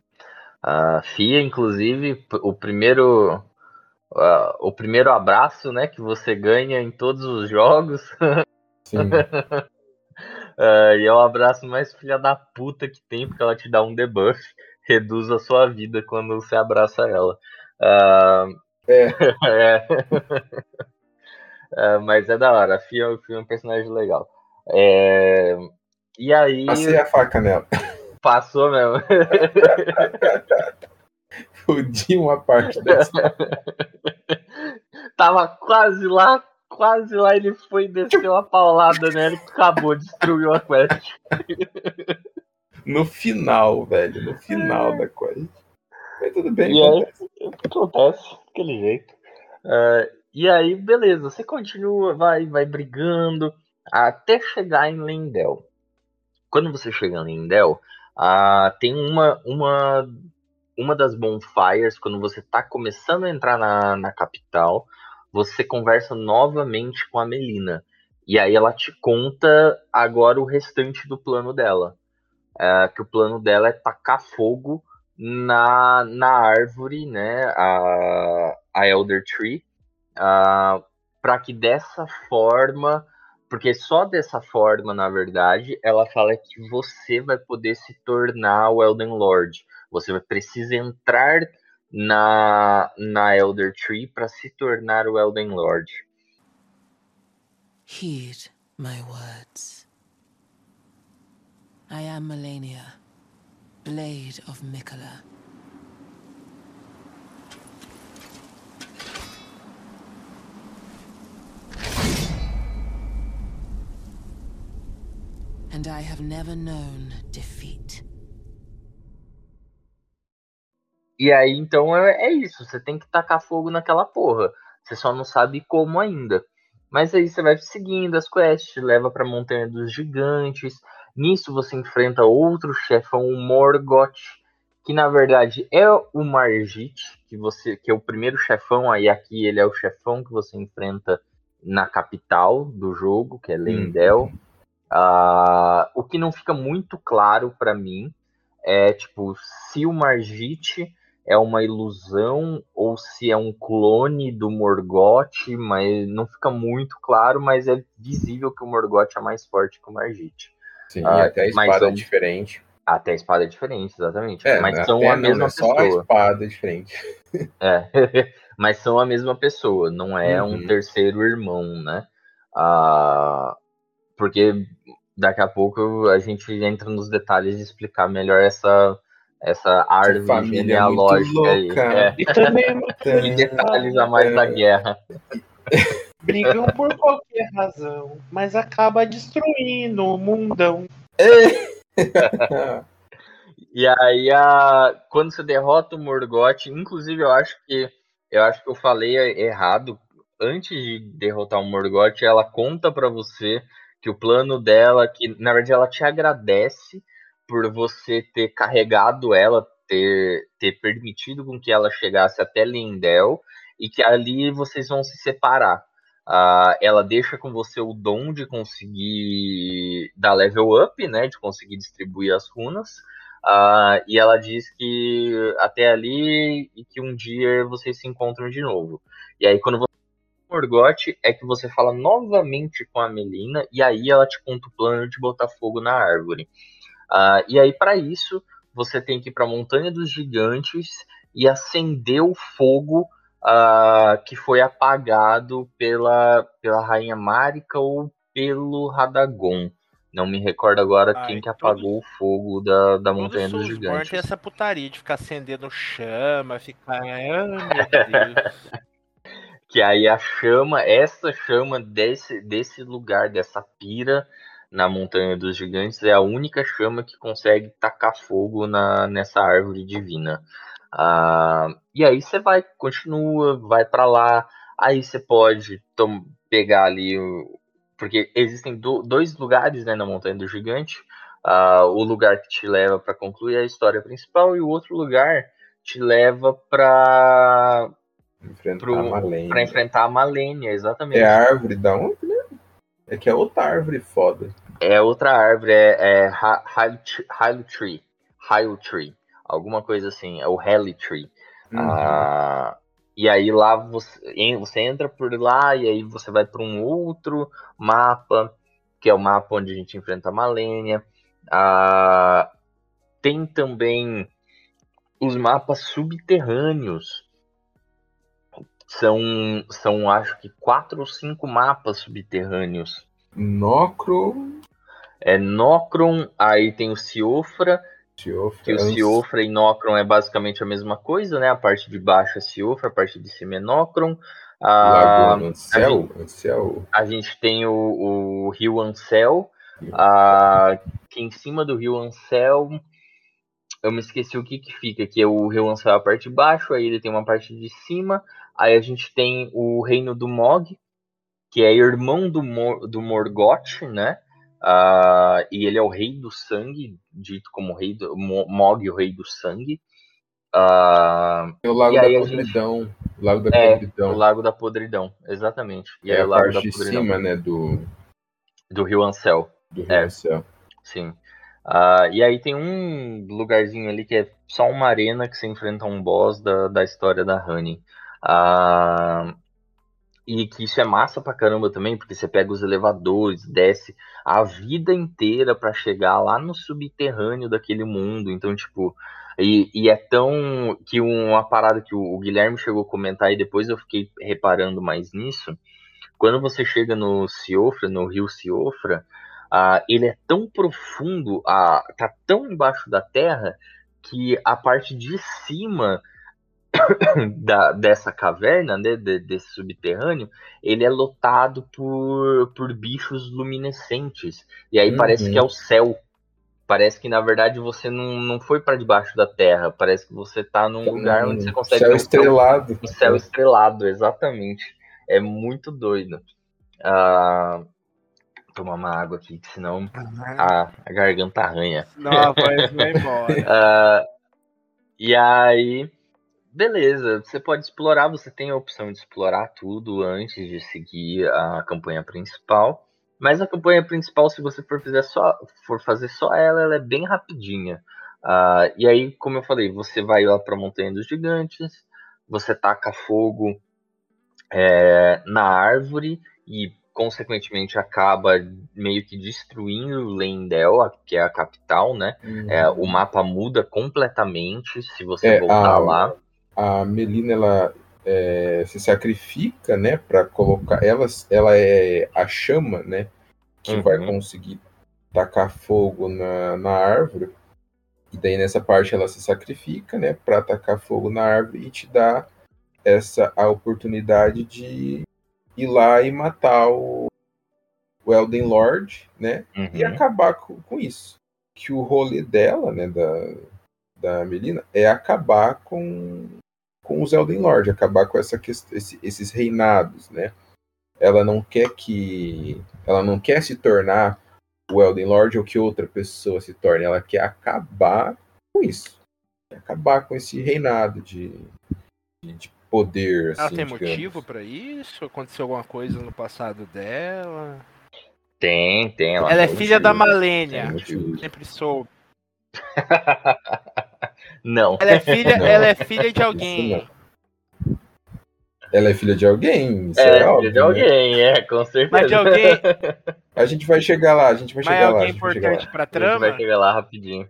A FIA, inclusive, o primeiro uh, o primeiro abraço, né, que você ganha em todos os jogos. Sim. uh, e é o abraço mais filha da puta que tem, porque ela te dá um debuff, reduz a sua vida quando você abraça ela. Uh, é. é. uh, mas é da hora, a Fia, a Fia é um personagem legal. É, e aí. Passei a faca nela. Passou mesmo. Fudi uma parte dessa. Tava quase lá, quase lá, ele foi descer uma paulada nela e acabou, destruiu a quest. No final, velho, no final da quest. Mas tudo bem, e acontece. Aí, acontece, daquele jeito. Uh, e aí, beleza, você continua, vai, vai brigando até chegar em Lendel quando você chega em Lindel, uh, tem uma, uma, uma das bonfires, quando você está começando a entrar na, na capital, você conversa novamente com a Melina. E aí ela te conta agora o restante do plano dela. Uh, que o plano dela é tacar fogo na, na árvore, né? A, a Elder Tree. uh, para que dessa forma, porque só dessa forma, na verdade, ela fala que você vai poder se tornar o Elden Lord. Você vai precisar entrar na, na Elder Tree para se tornar o Elden Lord. Heed my words. I am Melania, Blade of Mikola. And I have never known defeat. E aí, então, é, é isso. Você tem que tacar fogo naquela porra. Você só não sabe como ainda. Mas aí você vai seguindo as quests, leva pra Montanha dos Gigantes. Nisso você enfrenta outro chefão, o Morgoth, que na verdade é o Margit, que você que é o primeiro chefão, aí aqui ele é o chefão que você enfrenta na capital do jogo, que é Lendel. Uhum. Uh, o que não fica muito claro para mim é tipo se o Margit é uma ilusão ou se é um clone do Morgoth, mas não fica muito claro, mas é visível que o Morgoth é mais forte que o Margit. Sim, ah, até a espada é diferente. Até a espada é diferente, exatamente. É, mas são a mesma não, é pessoa. Só a espada é diferente. É, mas são a mesma pessoa, não é uhum. um terceiro irmão, né? Ah, porque daqui a pouco a gente entra nos detalhes de explicar melhor essa essa árvore genealógica aí. É. E também e detalhes a mais da guerra. Brigam por qualquer razão, mas acaba destruindo o mundão. e aí, a... quando você derrota o Morgoth, inclusive eu acho que eu acho que eu falei errado. Antes de derrotar o Morgoth, ela conta para você que o plano dela, que na verdade ela te agradece por você ter carregado ela, ter, ter permitido com que ela chegasse até Lindel e que ali vocês vão se separar. Uh, ela deixa com você o dom de conseguir dar level up, né, de conseguir distribuir as runas. Uh, e ela diz que até ali e que um dia vocês se encontram de novo. E aí quando você Morgoth é que você fala novamente com a Melina e aí ela te conta o plano de botar fogo na árvore. Uh, e aí, para isso, você tem que ir para a Montanha dos Gigantes e acender o fogo uh, que foi apagado pela, pela Rainha Marika ou pelo Radagon. Não me recordo agora Ai, quem que apagou o fogo da, da Montanha dos Gigantes. tem essa putaria de ficar acendendo chama, ficar. Meu Deus. que aí a chama, essa chama desse, desse lugar, dessa pira, na Montanha dos Gigantes é a única chama que consegue tacar fogo na, nessa árvore divina. Ah, e aí você vai, continua, vai para lá, aí você pode pegar ali, porque existem do, dois lugares né, na Montanha do Gigante. Ah, o lugar que te leva para concluir a história principal e o outro lugar te leva para enfrentar, pro, enfrentar a Malenia, exatamente. É a árvore da onde? Né? É que é outra árvore foda. É outra árvore, é, é Tree. Hilo Tree. Alguma coisa assim. É o Heli Tree. Uhum. Ah, e aí lá você, você entra por lá e aí você vai para um outro mapa, que é o mapa onde a gente enfrenta a Malenia. Ah, tem também os mapas subterrâneos. São, são acho que quatro ou cinco mapas subterrâneos. Nocron. É Nocron, aí tem o Ciofra. Ciofra. Que o Ciofra e Nocron é basicamente a mesma coisa, né? A parte de baixo é Ciofra, a parte de cima é Nocron. Ah, Ansel, a, gente, Ansel. a gente tem o, o Rio Ansel. Ah, que em cima do Rio Ansel eu me esqueci o que que fica, que é o Rio Ansel a parte de baixo, aí ele tem uma parte de cima, Aí a gente tem o reino do Mog, que é irmão do, Mor do Morgoth, né? Uh, e ele é o rei do sangue, dito como rei do Mog, o rei do sangue. Uh, é o Lago da Podridão. Gente... Lago da é, Podridão. o Lago da Podridão, exatamente. E é, é o Lago da Podridão. de cima, né, do... Do Rio Ansel. Do Rio é, Ansel. Sim. Uh, e aí tem um lugarzinho ali que é só uma arena que você enfrenta um boss da, da história da Honey. Ah, e que isso é massa pra caramba também, porque você pega os elevadores, desce a vida inteira para chegar lá no subterrâneo daquele mundo. Então, tipo, e, e é tão que uma parada que o, o, Guilherme chegou a comentar e depois eu fiquei reparando mais nisso. Quando você chega no Ciofra, no rio Ciofra, ele é tão profundo, tá tão embaixo da terra que a parte de cima da, dessa caverna, né, de, desse subterrâneo, ele é lotado por, por bichos luminescentes. E aí uhum. parece que é o céu. Parece que na verdade você não, não foi para debaixo da terra. Parece que você tá num tá lugar onde você consegue. Céu estrelado. Um céu estrelado, exatamente. É muito doido. Uh, tomar uma água aqui, senão a, a garganta arranha. Não, a voz vai embora. uh, e aí beleza, você pode explorar, você tem a opção de explorar tudo antes de seguir a campanha principal. Mas a campanha principal, se você for, fazer só, for fazer só ela, ela é bem rapidinha. Uh, e aí, como eu falei, você vai lá para a Montanha dos Gigantes, você taca fogo é, na árvore e, consequentemente, acaba meio que destruindo Lendel, que é a capital, né? Uhum. É, o mapa muda completamente se você é, voltar a... lá a Melina ela é, se sacrifica, né, para colocar ela, ela é a chama, né, que uhum. vai conseguir tacar fogo na, na árvore. E daí nessa parte ela se sacrifica, né, para tacar fogo na árvore e te dá essa a oportunidade de ir lá e matar o, o Elden Lord, né, uhum. e acabar com, com isso. Que o rolê dela, né, da, da Melina é acabar com, com os Elden Lord, acabar com essa esse, esses reinados, né? Ela não quer que ela não quer se tornar o Elden Lord ou que outra pessoa se torne, ela quer acabar com isso. Acabar com esse reinado de, de, de poder. Ela assim, tem digamos. motivo para isso? Aconteceu alguma coisa no passado dela? Tem, tem. Ela, ela é filha motivo, da Malênia. Sempre soube. Não. Ela é filha, não. Ela é filha de alguém. Ela é filha de alguém. Isso é, é óbvio, de né? alguém, né? é, com certeza. Mas de alguém. A gente vai chegar lá, a gente vai Mas chegar é lá. alguém importante pra trama? A gente vai chegar lá rapidinho.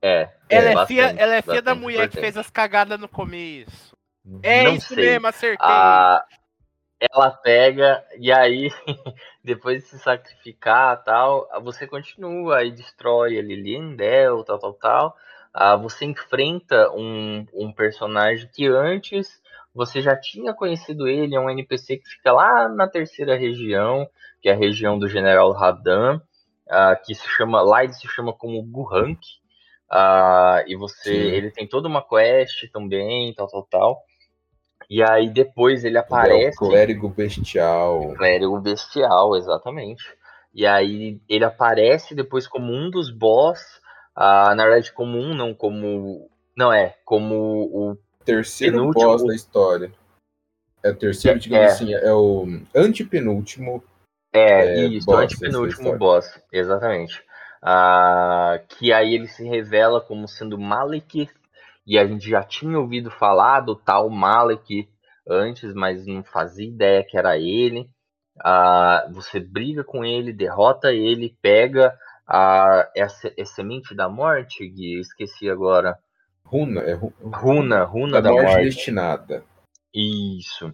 É. Ela é, é filha, ela é filha da mulher importante. que fez as cagadas no começo. É não isso sei. mesmo, acertei. Ah, ela pega e aí, depois de se sacrificar tal, você continua e destrói a Liliendel, tal, tal, tal. Ah, você enfrenta um, um personagem que antes você já tinha conhecido ele, é um NPC que fica lá na terceira região, que é a região do General Radan, uh, que se chama, lá ele se chama como Guhank, uh, e você, Sim. ele tem toda uma quest também, tal, tal, tal. E aí depois ele aparece. É o clérigo bestial. Clérigo bestial, exatamente. E aí ele aparece depois como um dos boss ah, na verdade, como um, não como. Não é, como o. Terceiro penúltimo... boss da história. É o terceiro, é, digamos é. assim, é o antepenúltimo. É, é isso, boss antepenúltimo boss, exatamente. Ah, que aí ele se revela como sendo Malekith, e a gente já tinha ouvido falar do tal Malekith antes, mas não fazia ideia que era ele. Ah, você briga com ele, derrota ele, pega a, essa, é semente da morte, Gui, esqueci agora. Runa, é ru... Runa, Runa da, da morte, morte, destinada. Isso.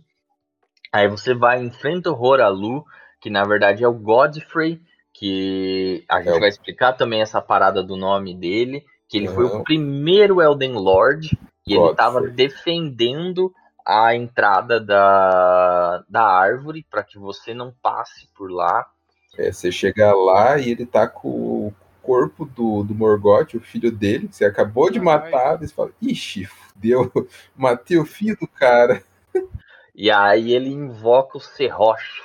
Aí você vai enfrenta o Horalu, que na verdade é o Godfrey, que a gente é vai explicar também essa parada do nome dele, que ele uhum. foi o primeiro Elden Lord, e Godfrey. ele estava defendendo a entrada da, da árvore para que você não passe por lá. É, você chega lá e ele tá com o corpo do, do Morgoth, o filho dele, que você acabou de matar, e você fala, ixi, deu, matei o filho do cara. E aí ele invoca o Serroche,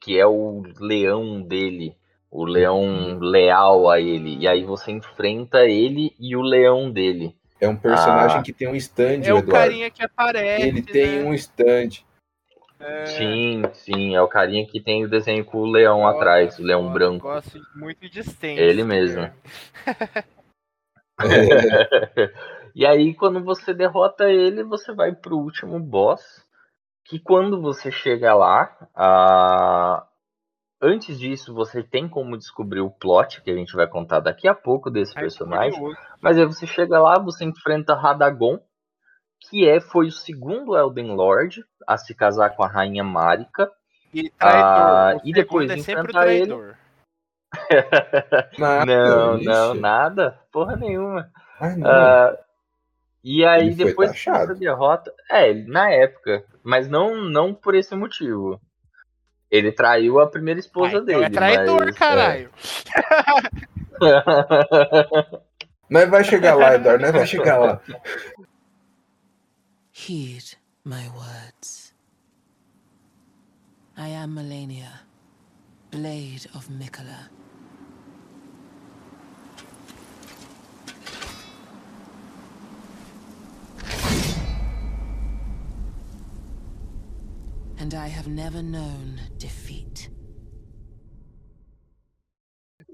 que é o leão dele, o leão uhum. leal a ele. E aí você enfrenta ele e o leão dele. É um personagem ah. que tem um stand, É o Eduardo. carinha que aparece. Ele tem né? um stand. É... Sim, sim, é o carinha que tem o desenho com o leão eu atrás, o leão branco. Gosto muito de Stench, Ele mesmo. e aí, quando você derrota ele, você vai pro último boss, que quando você chega lá, ah, antes disso você tem como descobrir o plot que a gente vai contar daqui a pouco desse personagem. Mas aí você chega lá, você enfrenta Radagon, que é foi o segundo Elden Lord a se casar com a rainha Marika. E traidor. Ah, e depois é enfrentar ele. Nada, não, não, nada, porra nenhuma. Ai. Ah, e aí Ele foi depois você derrota, é, ele- na época, mas não não por esse motivo. Ele traiu a primeira esposa então dele. é traidor, mas- caralho. Nós vai chegar lá, Eduardo, nós vai chegar lá. Heed my words. I am Melania, Blade of Mikola. And I have never known defeat.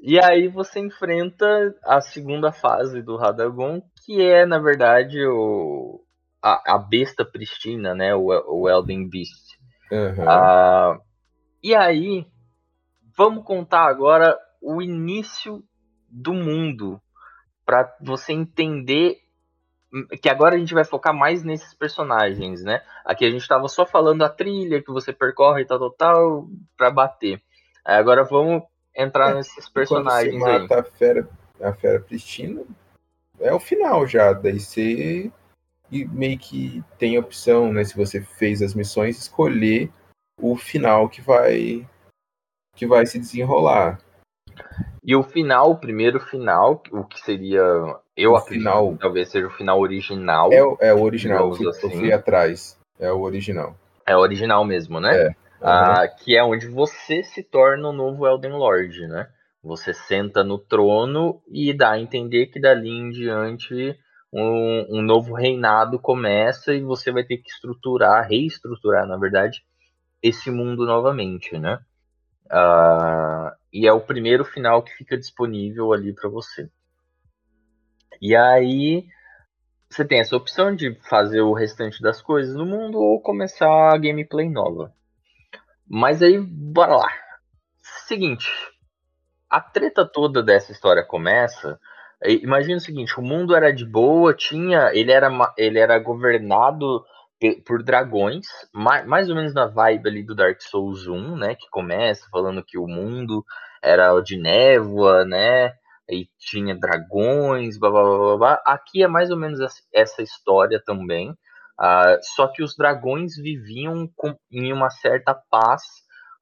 E aí você enfrenta a segunda fase do Radagon, que é, na verdade, o, a, a besta pristina, né? O, o Elden Beast. Ah, e aí, vamos contar agora o início do mundo, para você entender que agora a gente vai focar mais nesses personagens, né? Aqui a gente estava só falando a trilha que você percorre e tal, tal, tal, para bater. Aí agora vamos entrar É, nesses personagens Quando você aí. mata a fera, a fera pristina, é o final já. Daí você e meio que tem a opção, né? Se você fez as missões, escolher o final que vai que vai se desenrolar. E o final, o primeiro final, o que seria, eu O acredito, final. que talvez seja o final original. É, o- é o original, que eu assim. fui atrás. É o original. É o original mesmo, né? É. Ah, que é onde você se torna o novo Elden Lord, né? Você senta no trono e dá a entender que dali em diante um, um novo reinado começa e você vai ter que estruturar, reestruturar, na verdade, esse mundo novamente, né? Ah, e é o primeiro final que fica disponível ali para você. E aí você tem essa opção de fazer o restante das coisas no mundo ou começar a gameplay nova. Mas aí, bora lá. Seguinte, a treta toda dessa história começa. E- Imagina o seguinte: o mundo era de boa, tinha, ele era, ele era governado por dragões, ma- mais ou menos na vibe ali do Dark Souls 1, né? Que começa falando que o mundo era de névoa, né? E tinha dragões, blá blá blá blá. Aqui é mais ou menos essa- história também. Ah, só que os dragões viviam com- em uma certa paz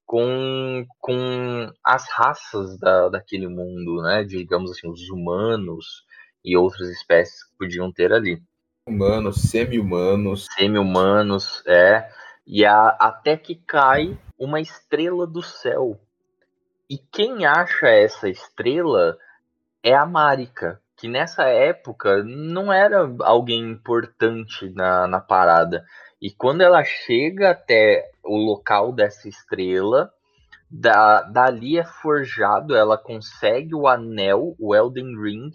com, com as raças da, daquele mundo, né? Digamos assim, os humanos e outras espécies que podiam ter ali. Humanos, semi-humanos. Semi-humanos, é. E a- até que cai uma estrela do céu. E quem acha essa estrela é a Marika, que nessa época não era alguém importante na, na parada. E quando ela chega até o local dessa estrela, da, dali é forjado, ela consegue o anel, o Elden Ring,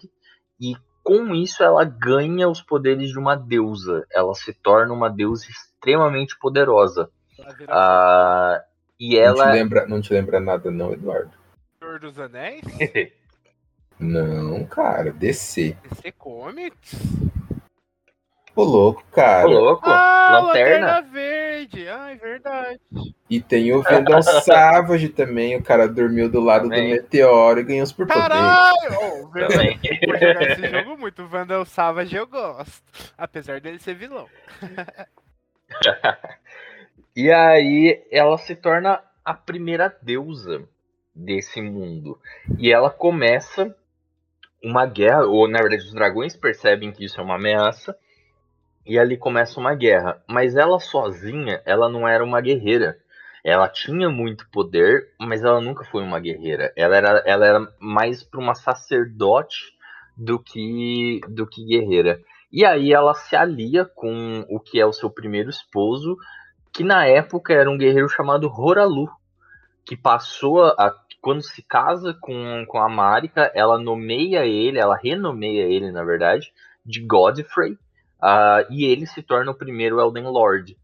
e com isso ela ganha os poderes de uma deusa. Ela se torna uma deusa extremamente poderosa. Ela Ah, e Não, te ela. lembra, não te lembra nada, não, Eduardo? Senhor dos Anéis? Não, cara, DC. DC Comics? Ô, louco, cara. Ô, louco, Ah, lanterna. Lanterna Verde! Ah, é verdade. E tem o Vendel Savage também. O cara dormiu do lado Também. do meteoro e ganhou os superpoderes. Caralho! Oh, Também. Vou jogar esse jogo muito. O Vandal Savage eu gosto. Apesar dele ser vilão. E aí ela se torna a primeira deusa desse mundo. E ela começa uma guerra, ou na verdade os dragões percebem que isso é uma ameaça, e ali começa uma guerra. Mas ela sozinha, ela não era uma guerreira. Ela tinha muito poder, mas ela nunca foi uma guerreira. Ela era, ela era mais para uma sacerdote do que, do que guerreira. E aí ela se alia com o que é o seu primeiro esposo, que na época era um guerreiro chamado Horalu, que passou a. Quando se casa com, com a Marika, ela nomeia ele, ela renomeia ele, na verdade, de Godfrey, ah, e ele se torna o primeiro Elden Lord.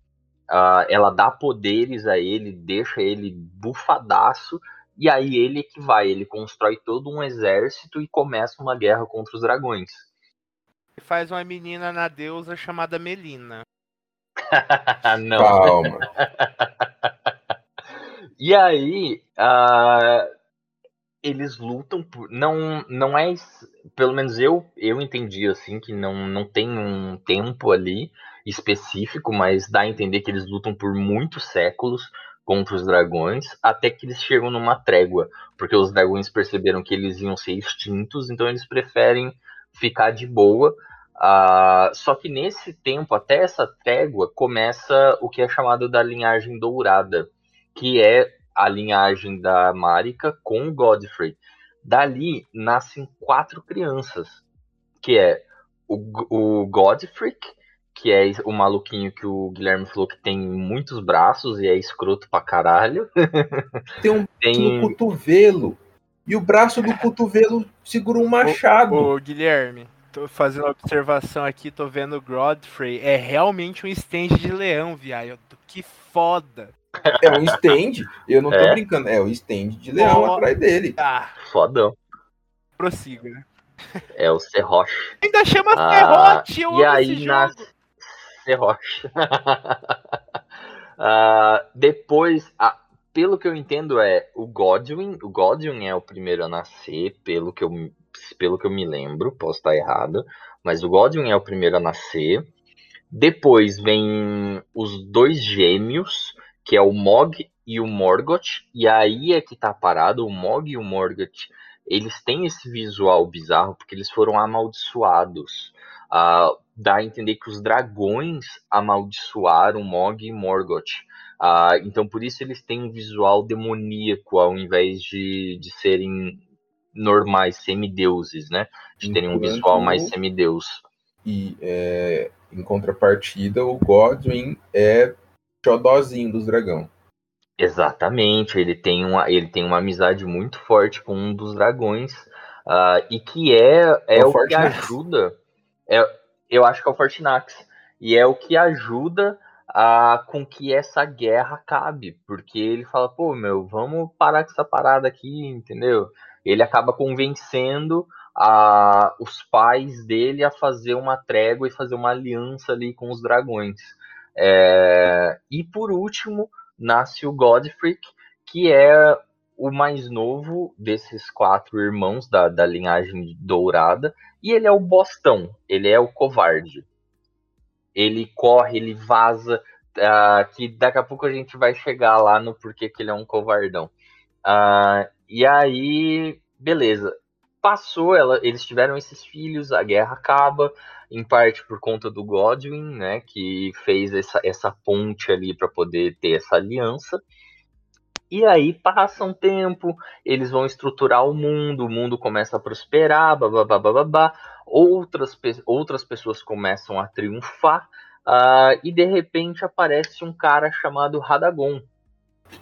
ah, ela dá poderes a ele, deixa ele bufadaço, e aí ele que vai, ele constrói todo um exército e começa uma guerra contra os dragões. E faz uma menina na deusa chamada Melina. Não. Calma. E aí, ah, eles lutam por. Não, não é. Pelo menos eu, eu entendi assim, que não, não tem um tempo ali específico, mas dá a entender que eles lutam por muitos séculos contra os dragões, até que eles chegam numa trégua, porque os dragões perceberam que eles iam ser extintos, então eles preferem ficar de boa. Ah, só que nesse tempo, até essa trégua, começa o que é chamado da linhagem dourada, que é a linhagem da Marika com Godfrey. Dali nascem quatro crianças, que é o, o Godfrey, que é o maluquinho que o Guilherme falou que tem muitos braços e é escroto pra caralho. Tem um no Tem cotovelo. E o braço do cotovelo segura um machado. Ô, Guilherme, tô fazendo uma observação aqui, tô vendo o Godfrey. É realmente um stand de leão, viado. Que foda. É um stand. Eu não tô É? brincando. É o stand de leão Ó. atrás dele. Ah, fodão. prossiga, né? É o Serroche. Ainda chama Ah, Serrote, eu e aí esse nasce jogo. Serroche. Ah, depois, ah, pelo que eu entendo, é o Godwin. O Godwin é o primeiro a nascer, pelo que eu, me- pelo que eu me lembro, posso estar errado, mas o Godwin é o primeiro a nascer. Depois vem os dois gêmeos, que é o Mog e o Morgoth, e aí é que tá parado, o Mog e o Morgoth, eles têm esse visual bizarro porque eles foram amaldiçoados. Ah, dá a entender que os dragões amaldiçoaram Mog e Morgoth. Ah, então por isso eles têm um visual demoníaco ao invés de, de serem normais, semideuses, né? De terem um visual mais semideus. E é, em contrapartida, o Godwin é xodózinho dos dragão. Exatamente, ele tem uma, ele tem uma amizade muito forte com um dos dragões, ah, e que é, é É o o que ajuda, é, eu acho que é o Fortinax, e é o que ajuda a, com que essa guerra acabe, porque ele fala, pô, meu, vamos parar com essa parada aqui, entendeu? Ele acaba convencendo a, os pais dele a fazer uma trégua e fazer uma aliança ali com os dragões. É, e por último, nasce o Godfrey, que é o mais novo desses quatro irmãos da, da linhagem dourada, e ele é o bostão, ele é o covarde. Ele corre, ele vaza, ah, que daqui a pouco a gente vai chegar lá no porquê que ele é um covardão. Ah, e aí, beleza. Passou, ela, eles tiveram esses filhos, a guerra acaba, em parte por conta do Godwin, né, que fez essa, essa ponte ali para poder ter essa aliança. E aí passa um tempo, eles vão estruturar o mundo, o mundo começa a prosperar, babá, babá, outras, outras pessoas começam a triunfar, ah, e de repente aparece um cara chamado Radagon.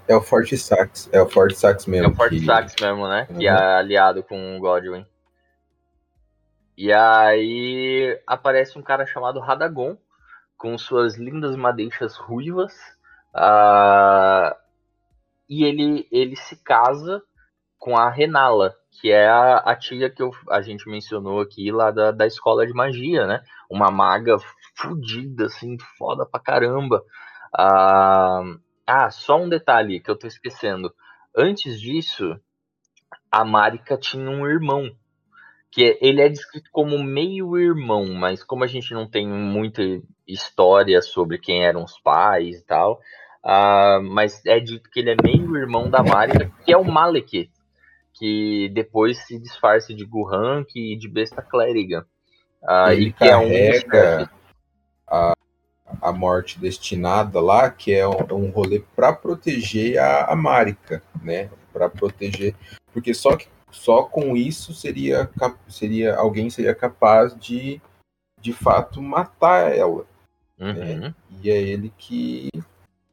É o Forte Sax. É o Forte Sax É mesmo. o Forte que- Sax mesmo, né? Que é Uhum. aliado com o Godwin. E aí aparece um cara chamado Radagon, com suas lindas madeixas ruivas. ah, e ele, ele se casa com a Renala, que é a, a tia que eu- a gente mencionou aqui lá da, da escola de magia, né? Uma maga fudida, assim, foda pra caramba. Ah, ah, só um detalhe que eu tô esquecendo. Antes disso, a Marika tinha um irmão. Que ele é descrito como meio irmão, mas como a gente não tem muita história sobre quem eram os pais e tal, ah, mas é dito que ele é meio irmão da Marika, que é o Malekith, que depois se disfarça de Gurrank e de besta clériga. Ah, Ele e que é um carrega chefes. A morte destinada lá, que é um, um rolê para proteger a, a Marika, né? Para proteger, porque só que só com isso seria seria alguém seria capaz de de fato matar ela. Uhum. E é ele que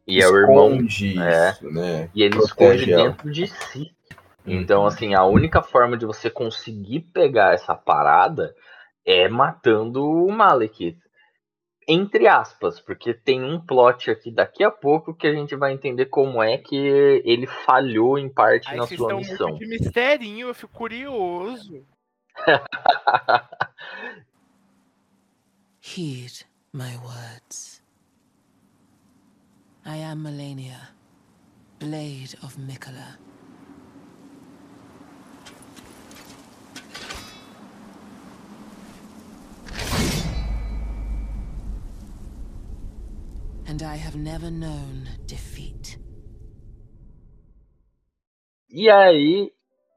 E é o irmão esconde é. isso, né? E ele Protege esconde ela. dentro de si. Então, assim, a única forma de você conseguir pegar essa parada é matando o Malekith. Entre aspas, porque tem um plot aqui daqui a pouco que a gente vai entender como é que ele falhou em parte Aí na sua estão missão. muito de misterinho, eu fico curioso. Heed my words. I am Melania, Blade of Mikola. E aí,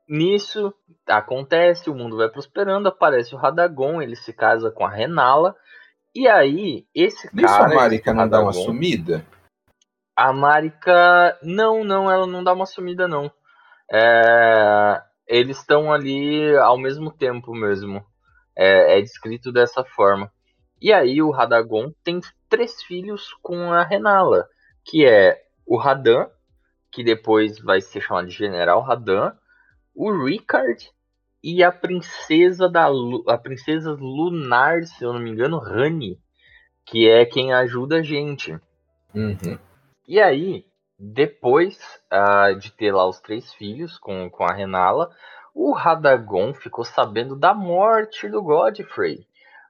nisso, acontece, o mundo vai prosperando, aparece o Radagon, ele se casa com a Renala. E aí, esse Nisso cara. a Marika não dá uma Radagon- sumida? A Marika. Não, não, ela não dá uma sumida, não. É, Eles estão ali ao mesmo tempo mesmo. É, é descrito dessa forma. E aí o Radagon tem três filhos com a Renala, que é o Radan, que depois vai ser chamado de General Radan, o Ricard e a princesa da a princesa lunar, se eu não me engano, Rani, que é quem ajuda a gente. Uhum. E aí, depois ah, de ter lá os três filhos com, com a Renala, o Radagon ficou sabendo da morte do Godfrey.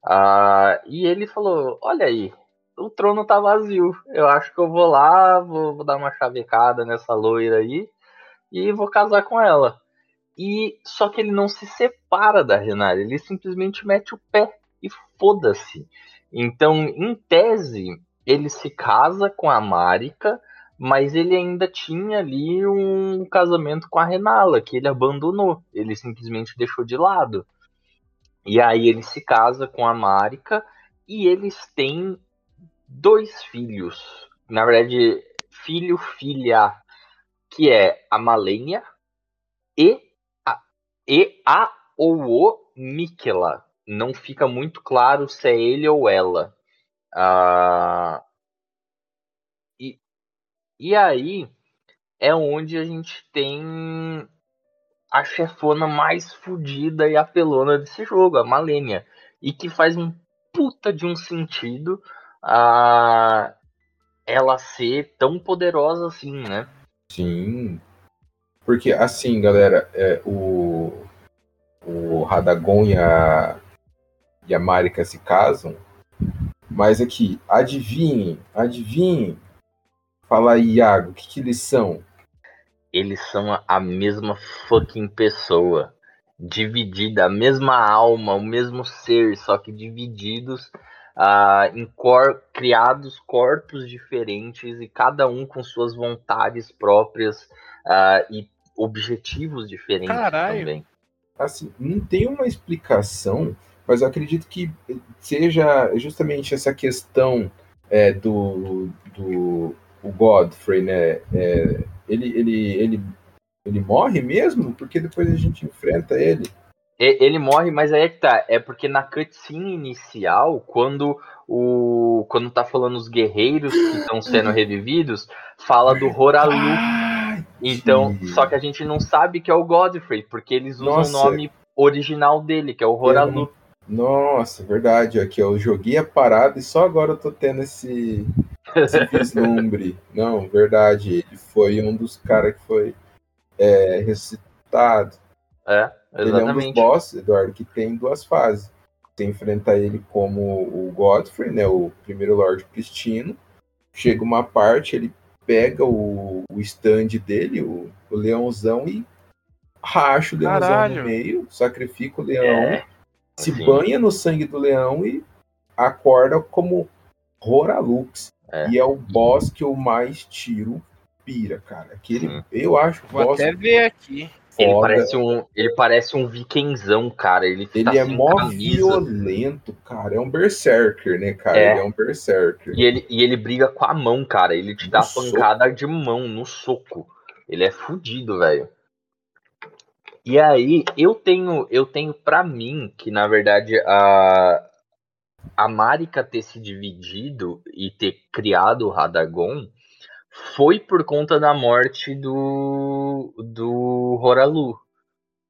Ah, e ele falou: Olha aí, o trono tá vazio. Eu acho que eu vou lá, vou, vou dar uma chavecada nessa loira aí e vou casar com ela. E só que ele não se separa da Renala, ele simplesmente mete o pé e foda-se. Então, em tese, ele se casa com a Marika, mas ele ainda tinha ali um casamento com a Renala, que ele abandonou. Ele simplesmente deixou de lado. E aí ele se casa com a Marika e eles têm dois filhos. Na verdade, filho, filha, que é a Malenia e a, e a ou o Mikela. Não fica muito claro se é ele ou ela. Ah, e, e aí é onde a gente tem a chefona mais fodida e apelona desse jogo, a Malenia. E que faz um puta de um sentido a ela ser tão poderosa assim, né? Sim. Porque assim, galera, é, o, o Radagon e a, e a Marika se casam, mas aqui, adivinhem, adivinhem. Fala aí, Iago, o que, que eles são? Eles são a- mesma fucking pessoa. Dividida, a mesma alma, o mesmo ser, só que divididos ah, em cor, criados corpos diferentes e cada um com suas vontades próprias ah, e objetivos diferentes Caralho. também. Assim, não tem uma explicação, mas eu acredito que seja justamente essa questão é, do, do o Godfrey, né? É, ele, ele, ele, ele morre mesmo? Porque depois a gente enfrenta ele. Ele morre, mas aí é que tá. É porque na cutscene inicial, quando o. Quando tá falando os guerreiros que estão sendo revividos, fala do Horalu. Então, só que a gente não sabe que é o Godfrey, porque eles usam Nossa. o nome original dele, que é o Horalu. Nossa, verdade. Aqui, ó, eu joguei a parada e só agora eu tô tendo esse, esse vislumbre. Não, verdade. Ele foi um dos caras que foi é, ressuscitado. É, Ele é um dos exatamente. boss, Eduardo, que tem duas fases. Você enfrenta ele como o Godfrey, né? O primeiro Lorde Pristino. Chega uma parte, ele pega o, o stand dele, o, o leãozão, e racha o leãozão Caralho. no meio, sacrifica o leão, É, se assim. banha no sangue do leão e acorda como Horalux. É. E é o boss que eu mais tiro pira, cara. Aquele, Sim. eu acho o Vou boss até ver aqui. Ele foda. parece, um, ele parece um vikingzão, cara. Ele, Ele tá é mó camisa. violento, cara. É um berserker, né, cara? É. Ele é um berserker. E ele, e ele briga com a mão, cara. Ele te dá No soco. pancada de mão, no soco. Ele é fudido, velho. E aí, eu tenho, eu tenho para mim que, na verdade, a, a Marika ter se dividido e ter criado o Radagon foi por conta da morte do, do Horalu.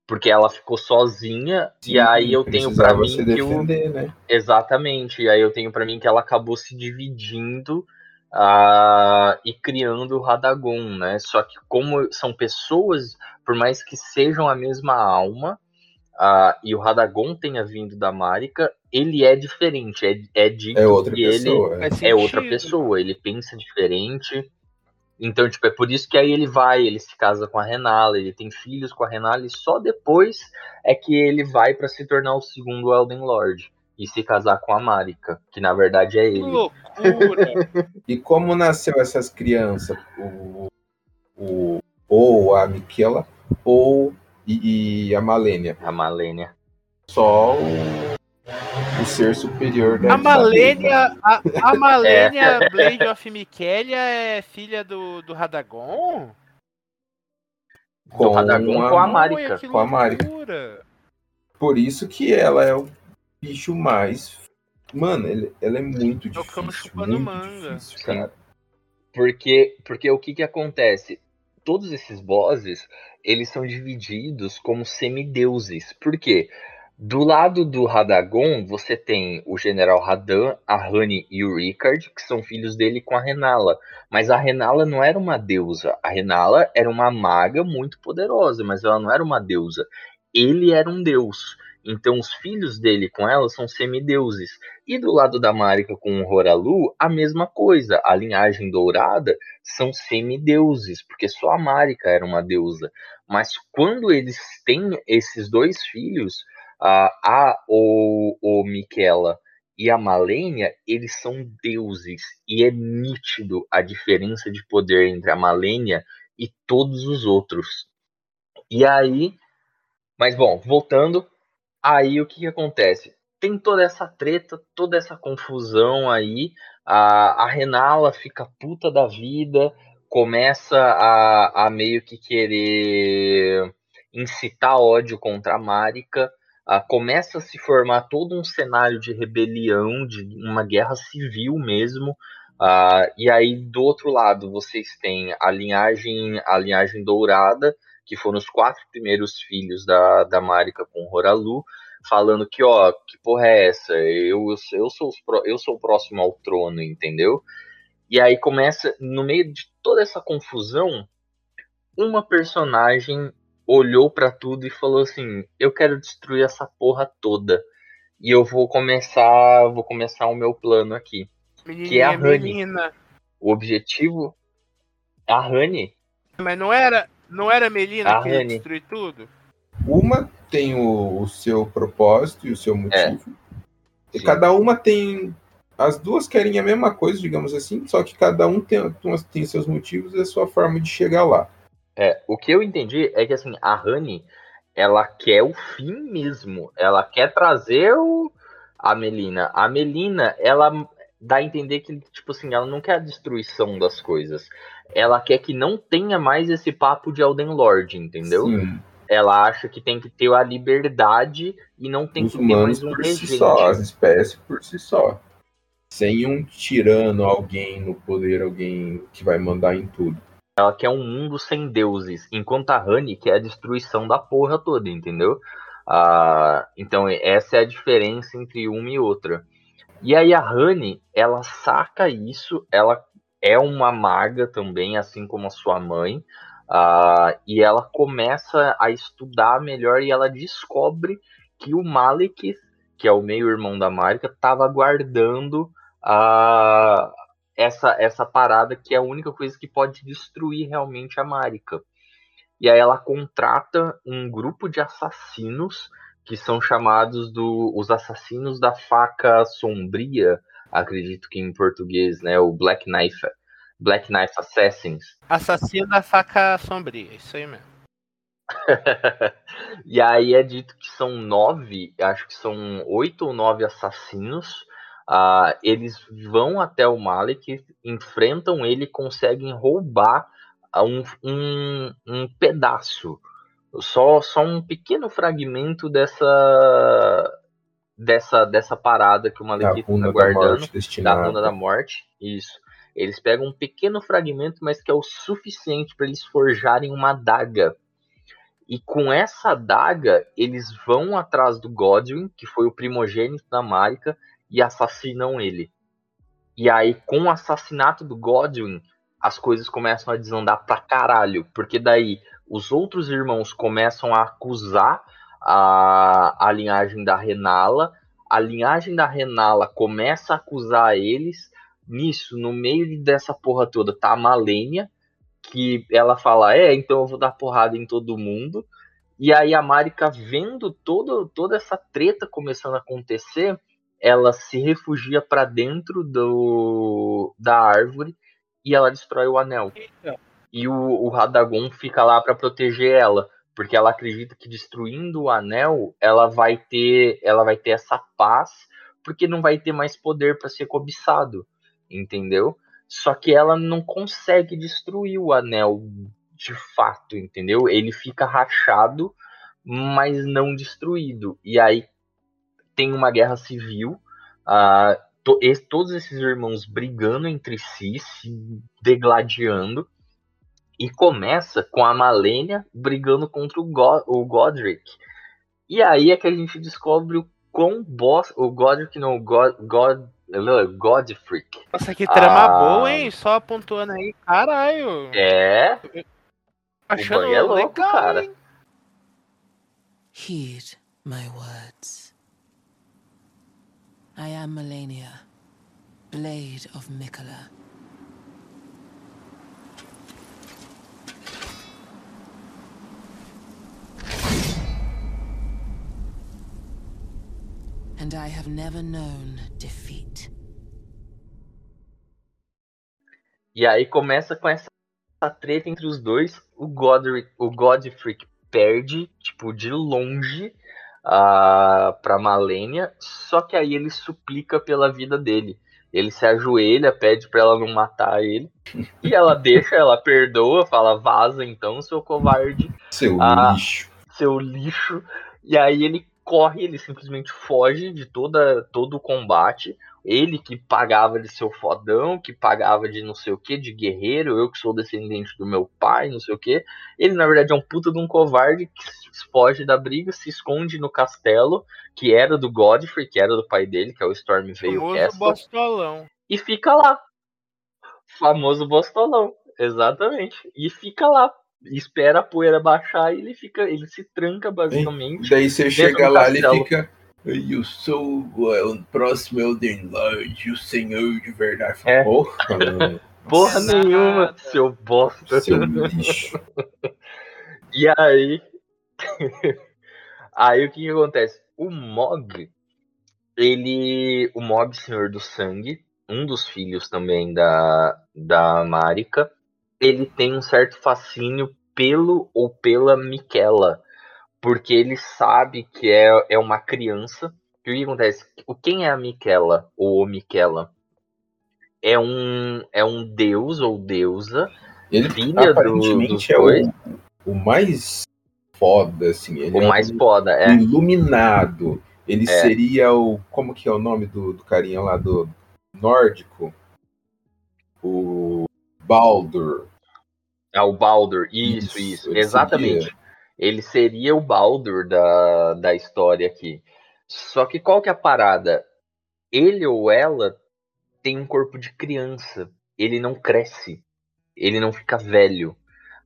Porque ela ficou sozinha e aí eu tenho pra precisava mim que o defender, né? Exatamente. E aí eu tenho pra mim que ela acabou se dividindo ah, e criando o Radagon, né? Só que como são pessoas, por mais que sejam a mesma alma, ah, e o Radagon tenha vindo da Marika, ele é diferente. É, é dito É outra que ele pessoa. é. Faz é outra pessoa, ele pensa diferente. Então, tipo, é por isso que aí ele vai, ele se casa com a Renala, ele tem filhos com a Renala, e só depois é que ele vai pra se tornar o segundo Elden Lord e se casar com a Marika, que na verdade é Que ele. loucura! E como nasceu essas crianças? O, o, ou a Miquela ou e, e a Malênia. A Malenia. Só o, o ser superior deve A Malênia, saber, a, a Malênia É. Blade of Miquelia é filha do, do Radagon? Do Com Radagon a- com a Marika. com a Marika. Por isso que ela é o bicho mais. Mano, ele- ela é muito difícil. chupando Muito manga. difícil, cara. Porque, porque o que que acontece? Todos esses bosses, eles são divididos como semideuses. Por quê? Do lado do Radagon, você tem o General Radan, a Honey e o Ricard, que são filhos dele com a Renala. Mas a Renala não era uma deusa. A Renala era uma maga muito poderosa, mas ela não era uma deusa. Ele era um deus. Então os filhos dele com ela são semideuses. E do lado da Marika com o Horalu, a mesma coisa. A linhagem dourada são semideuses, porque só a Marika era uma deusa. Mas quando eles têm esses dois filhos, a, a o, o Miquela e a Malenia, eles são deuses. E é nítido a diferença de poder entre a Malenia e todos os outros. E aí. Mas bom, voltando. Aí o que, que acontece? Tem toda essa treta, toda essa confusão aí. A, a Renala fica puta da vida, começa a, a meio que querer incitar ódio contra a Marika. Ah, começa a se formar todo um cenário de rebelião, de uma guerra civil mesmo. ah, e aí do outro lado vocês têm a linhagem, a linhagem dourada, que foram os quatro primeiros filhos da, da Marika com Horalu, falando que, ó, que porra é essa? Eu, eu, sou, os eu sou o próximo ao trono, entendeu? E aí começa, no meio de toda essa confusão, uma personagem olhou pra tudo e falou assim: "Eu quero destruir essa porra toda. E eu vou começar, vou começar o meu plano aqui. Que é a Honey. menina. O objetivo a Honey, Mas não era, não era a Melina A que ia Honey. destruir tudo? Uma tem o, o seu propósito e o seu motivo. E É. Sim. cada uma tem. As duas querem a mesma coisa, digamos assim, só que cada um tem, tem seus motivos e a sua forma de chegar lá. É, o que eu entendi é que assim, a Honey, ela quer o fim mesmo. Ela quer trazer o, a Melina. A Melina, ela dá a entender que, tipo assim, ela não quer a destruição das coisas. Ela quer que não tenha mais esse papo de Elden Lord, entendeu? Sim, Ela acha que tem que ter a liberdade e não tem os que ter mais um por si regente. só, as espécies por si só. Sem um tirano, alguém no poder, alguém que vai mandar em tudo. Ela quer um mundo sem deuses, enquanto a Honey quer a destruição da porra toda, entendeu? Ah, então essa é a diferença entre uma e outra. E aí a Honey, ela saca isso, ela é uma maga também, assim como a sua mãe, ah, e ela começa a estudar melhor e ela descobre que o Malik, que é o meio-irmão da Marika, estava guardando a, essa, essa parada que é a única coisa que pode destruir realmente a Marika. E aí ela contrata um grupo de assassinos que são chamados do, os assassinos da faca sombria, acredito que em português, né, o Black Knife, Black Knife Assassins. Assassino da faca sombria, isso aí mesmo. e aí é dito que são nove, acho que são oito ou nove assassinos. Ah, eles vão até o Malik, enfrentam ele, conseguem roubar ah, um, um, um pedaço, só, só um pequeno fragmento dessa dessa, dessa parada que o Da Malekith está da guardando morte da destinada. Runa da Morte. Isso. Eles pegam um pequeno fragmento, mas que é o suficiente para eles forjarem uma adaga. E com essa adaga, eles vão atrás do Godwin, que foi o primogênito da Marika, e assassinam ele. E aí, com o assassinato do Godwin, as coisas começam a desandar pra caralho. Porque daí os outros irmãos começam a acusar a, a linhagem da Renala. A linhagem da Renala começa a acusar eles. Nisso, no meio dessa porra toda, tá a Malênia, que ela fala: É, então eu vou dar porrada em todo mundo. E aí a Marika, vendo todo, toda essa treta começando a acontecer, ela se refugia para dentro do, da árvore e ela destrói o anel. E o, o Radagon fica lá para proteger ela, porque ela acredita que destruindo o anel, ela vai ter, ela vai ter essa paz, porque não vai ter mais poder para ser cobiçado, entendeu? Só que ela não consegue destruir o anel de fato, entendeu? Ele fica rachado, mas não destruído. E aí tem uma guerra civil, uh, to, todos esses irmãos brigando entre si, se degladiando, e começa com a Malenia brigando contra o, God, o Godric. E aí é que a gente descobre o quão boss, o Godric não, o God, God, Godfrey. Nossa, que trama ah, boa, hein? Só apontando aí, caralho. É. Achando é louco, legal, cara. Hein? Heed my words. I am Melania, Blade of Mikola. And I have never known defeat. E aí começa com essa treta entre os dois. O Godric, o Godfrey perde, tipo, de longe uh, pra Malenia. Só que aí ele suplica pela vida dele. Ele se ajoelha, pede pra ela não matar ele. E ela deixa, ela perdoa, fala, vaza então, seu covarde. Seu uh, lixo. Seu lixo. E aí ele corre, ele simplesmente foge de toda, todo o combate. Ele que pagava de seu fodão, que pagava de não sei o que, de guerreiro, eu que sou descendente do meu pai, não sei o que. Ele, na verdade, é um puta de um covarde que foge da briga, se esconde no castelo, que era do Godfrey, que era do pai dele, que é o Stormveil Castle. Bostolão. E fica lá. Famoso bostolão, exatamente. E fica lá, espera a poeira baixar e ele fica, ele se tranca basicamente. E daí você chega lá, ele fica eu sou o próximo Elden Lord, o senhor de verdade. É. Porra, Porra nenhuma, seu bosta. Seu lixo. e aí. aí o que, que acontece? O Mog, ele. O Mog, Senhor do Sangue, um dos filhos também da, da Marika, ele tem um certo fascínio pelo ou pela Miquela porque ele sabe que é, é uma criança. E o que acontece? O quem é a Miquela ou o Miquela? É um é um deus ou deusa. Ele filha aparentemente do, é o, o mais foda, assim. Ele o é mais foda, é. Iluminado. Ele é. seria o. Como que é o nome do, do carinha lá do nórdico? O Baldur. É o Baldur, isso, isso, isso. exatamente. Seria ele seria o Baldur da, da história aqui. Só que qual que é a parada? Ele ou ela tem um corpo de criança. Ele não cresce. Ele não fica velho.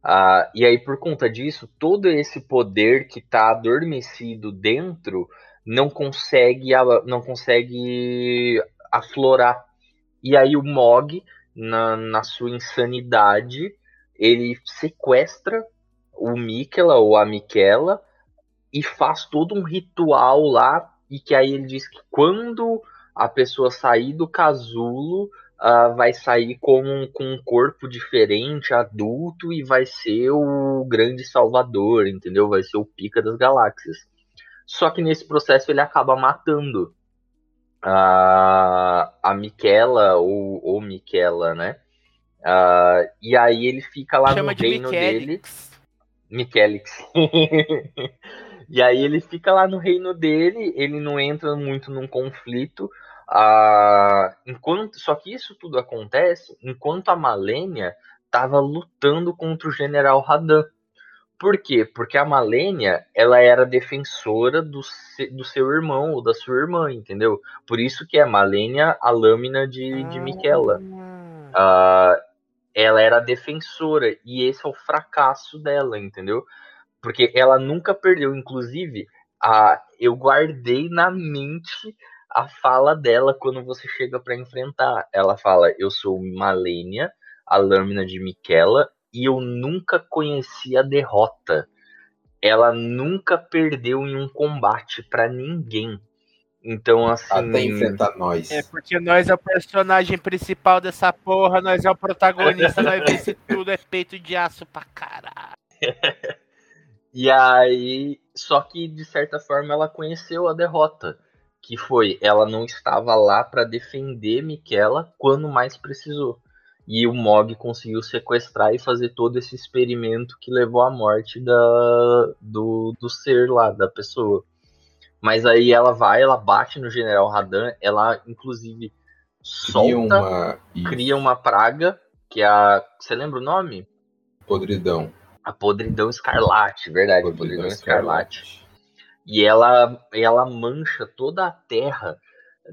Ah, e aí, por conta disso, todo esse poder que está adormecido dentro não consegue, não consegue aflorar. E aí o Mog, na, na sua insanidade, ele sequestra o Mikela ou a Miquela e faz todo um ritual lá e que aí ele diz que quando a pessoa sair do casulo uh, vai sair com um, com um corpo diferente, adulto e vai ser o grande salvador, entendeu? Vai ser o pica das galáxias. Só que nesse processo ele acaba matando a, a Miquela ou, ou Miquela, né? Uh, e aí ele fica lá Chama no reino dele. Michelix. e aí ele fica lá no reino dele, ele não entra muito num conflito. Uh, enquanto, só que isso tudo acontece enquanto a Malenia estava lutando contra o general Radan. Por quê? Porque a Malenia, ela era defensora do, se- do seu irmão ou da sua irmã, entendeu? Por isso que é Malenia a lâmina de, de Miquela. Ah, Ah, ela era defensora e esse é o fracasso dela, entendeu? Porque ela nunca perdeu, inclusive, a, eu guardei na mente a fala dela quando você chega pra enfrentar. Ela fala: "Eu sou Malenia, a lâmina de Miquela, e eu nunca conheci a derrota. Ela nunca perdeu em um combate pra ninguém." Então, assim, Até enfrentar nós. É porque nós é o personagem principal dessa porra, nós é o protagonista, nós vê se tudo é peito de aço pra caralho. E aí, só que de certa forma ela conheceu a derrota, que foi ela não estava lá para defender Miquela quando mais precisou. E o Mog conseguiu sequestrar e fazer todo esse experimento que levou à morte da, do, do ser lá, da pessoa. Mas aí ela vai, ela bate no General Radan, ela inclusive solta, Cria uma cria uma praga, que é a. Você lembra o nome? podridão. A podridão escarlate, verdade, Podridão podridão escarlate. escarlate. E ela, ela mancha toda a terra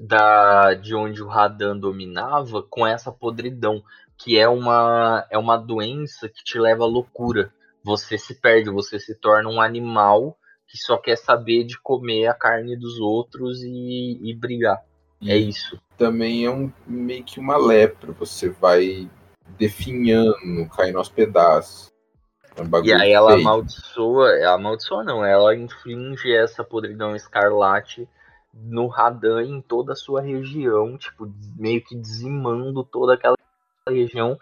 da, de onde o Radan dominava com essa podridão, que é uma, é uma doença que te leva à loucura. Você se perde, você se torna um animal que só quer saber de comer a carne dos outros e, e brigar. E É isso. também é um, meio que uma lepra. Você vai definhando, caindo aos pedaços. É um E aí ela feio. amaldiçoa, ela amaldiçoa não, ela inflige essa podridão escarlate no Radan em toda a sua região, tipo, meio que dizimando toda aquela região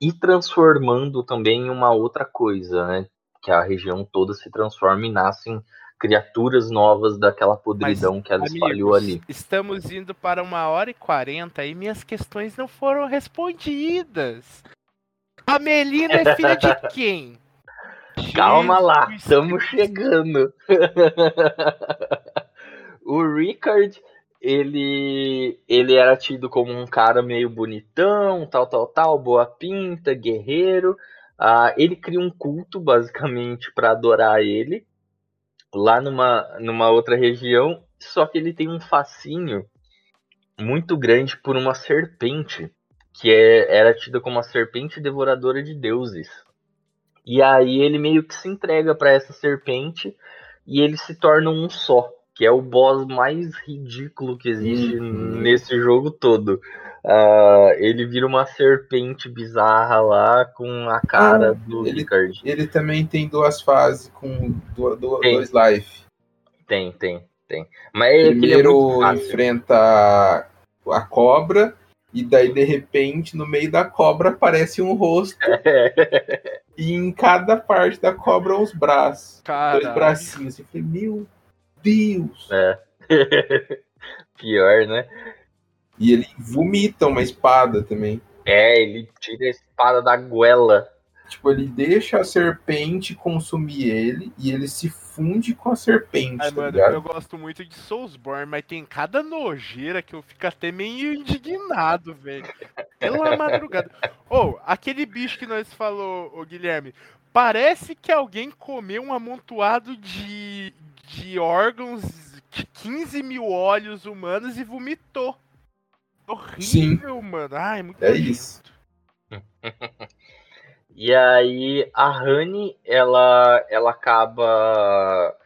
e transformando também em uma outra coisa, né? Que a região toda se transforma e nascem criaturas novas daquela podridão que ela espalhou Amigos, ali. estamos indo para uma hora e quarenta e minhas questões não foram respondidas. A Melina é filha de quem? Calma lá, Jesus estamos Cristo. chegando. o Rickard, ele, ele era tido como um cara meio bonitão, tal, tal, tal, boa pinta, guerreiro. Ah, ele cria um culto, basicamente, para adorar ele, lá numa, numa outra região. Só que ele tem um fascínio muito grande por uma serpente, que é, era tida como a serpente devoradora de deuses. E aí ele meio que se entrega para essa serpente e eles se tornam um só, que é o boss mais ridículo que existe Uhum. nesse jogo todo. Ah, ele vira uma serpente bizarra lá com a cara Ah, do ele- Ricard. Ele também tem duas fases com du- Tem. dois life. Tem, tem, tem. Mas é é Primeiro fácil. enfrenta a, cobra e daí de repente no meio da cobra aparece um rosto e em cada parte da cobra uns braços, dois Caralho. bracinhos. Eu falei, meu Deus! É. Pior, né? E ele vomita uma espada também. É, ele tira a espada da goela. Tipo, ele deixa a serpente consumir ele e ele se funde com a serpente, Ai, tá mano, ligado? eu gosto muito de Soulsborne, mas tem cada nojeira que eu fico até meio indignado, velho. Pela madrugada. Ou, aquele bicho que nós falou, ô Guilherme, parece que alguém comeu um amontoado de, de órgãos de 15 mil olhos humanos e vomitou. Horrível, mano. Ai, muito É nojento. isso. E aí a Honey, ela, ela acaba.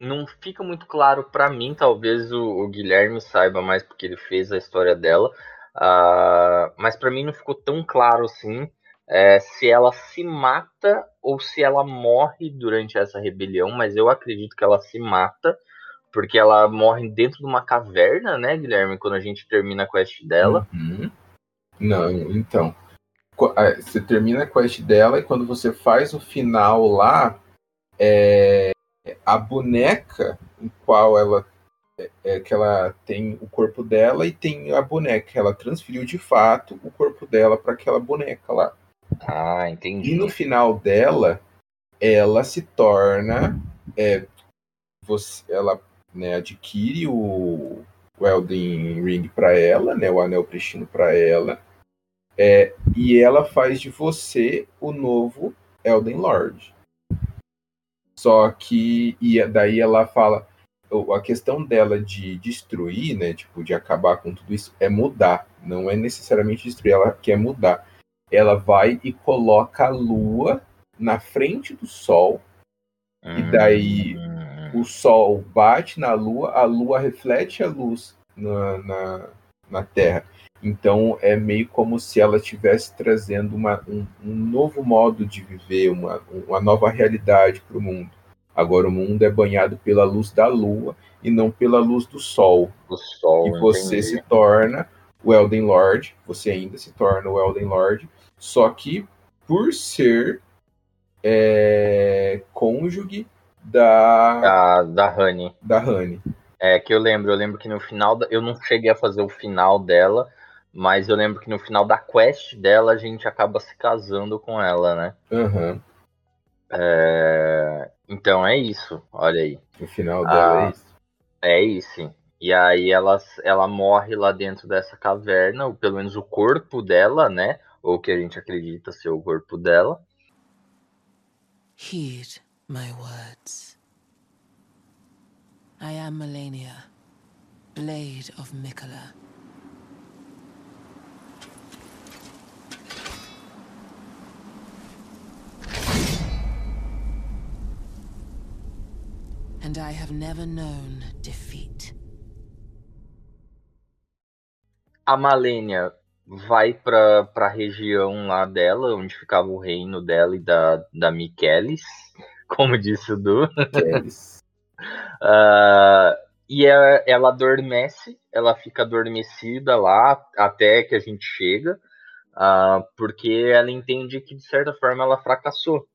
Não fica muito claro pra mim, talvez o, o Guilherme saiba mais porque ele fez a história dela. ah, mas pra mim não ficou tão claro assim é, se ela se mata ou se ela morre durante essa rebelião. Mas eu acredito que ela se mata, porque ela morre dentro de uma caverna, né, Guilherme? Quando a gente termina a quest dela. Uhum. Não, então. Ah, Você termina a quest dela e quando você faz o final lá, é, a boneca em qual ela é, é que ela tem o corpo dela e tem a boneca. Ela transferiu de fato o corpo dela para aquela boneca lá. Ah, E entendi. no final dela, ela se torna. é, você, ela né, adquire o, o Elden Ring para ela, né, o Anel Pristino para ela. é, e ela faz de você o novo Elden Lord. Só que e daí ela fala a questão dela de destruir, né, tipo de acabar com tudo isso é mudar, não é necessariamente destruir, ela quer mudar. Ela vai e coloca a lua na frente do sol e daí Hum, o sol bate na lua, a lua reflete a luz na, na, na Terra. Então é meio como se ela estivesse trazendo uma, um, um novo modo de viver, uma, uma nova realidade para o mundo. Agora o mundo é banhado pela luz da lua e não pela luz do sol. o sol. E você entendi. se torna o Elden Lord, você ainda se torna o Elden Lord, só que por ser é, cônjuge da, Da, da Honey. da Honey. É que eu lembro, eu lembro que no final. da- Eu não cheguei a fazer o final dela, mas eu lembro que no final da quest dela a gente acaba se casando com ela, né? Aham. É, Então é isso, olha aí. O final dela Ah. é isso. É isso. E aí ela, ela morre lá dentro dessa caverna, ou pelo menos o corpo dela, né? Ou que a gente acredita ser o corpo dela. Heed my words. I am Melania, Blade of Mikola. And I have never known defeat. A Malenia vai pra, pra região lá dela, onde ficava o reino dela e da, da Michelis, como disse o Du. Ah, e é- ela adormece, ela fica adormecida lá até que a gente chega, ah, porque ela entende que de certa forma ela fracassou.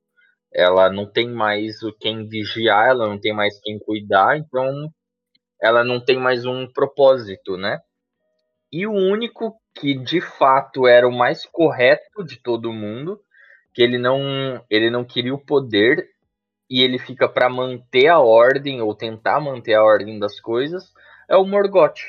Ela não tem mais o quem vigiar, ela não tem mais quem cuidar, então ela não tem mais um propósito, né? E o único que de fato era o mais correto de todo mundo, que ele não ele não queria o poder e ele fica para manter a ordem ou tentar manter a ordem das coisas, é o Morgoth,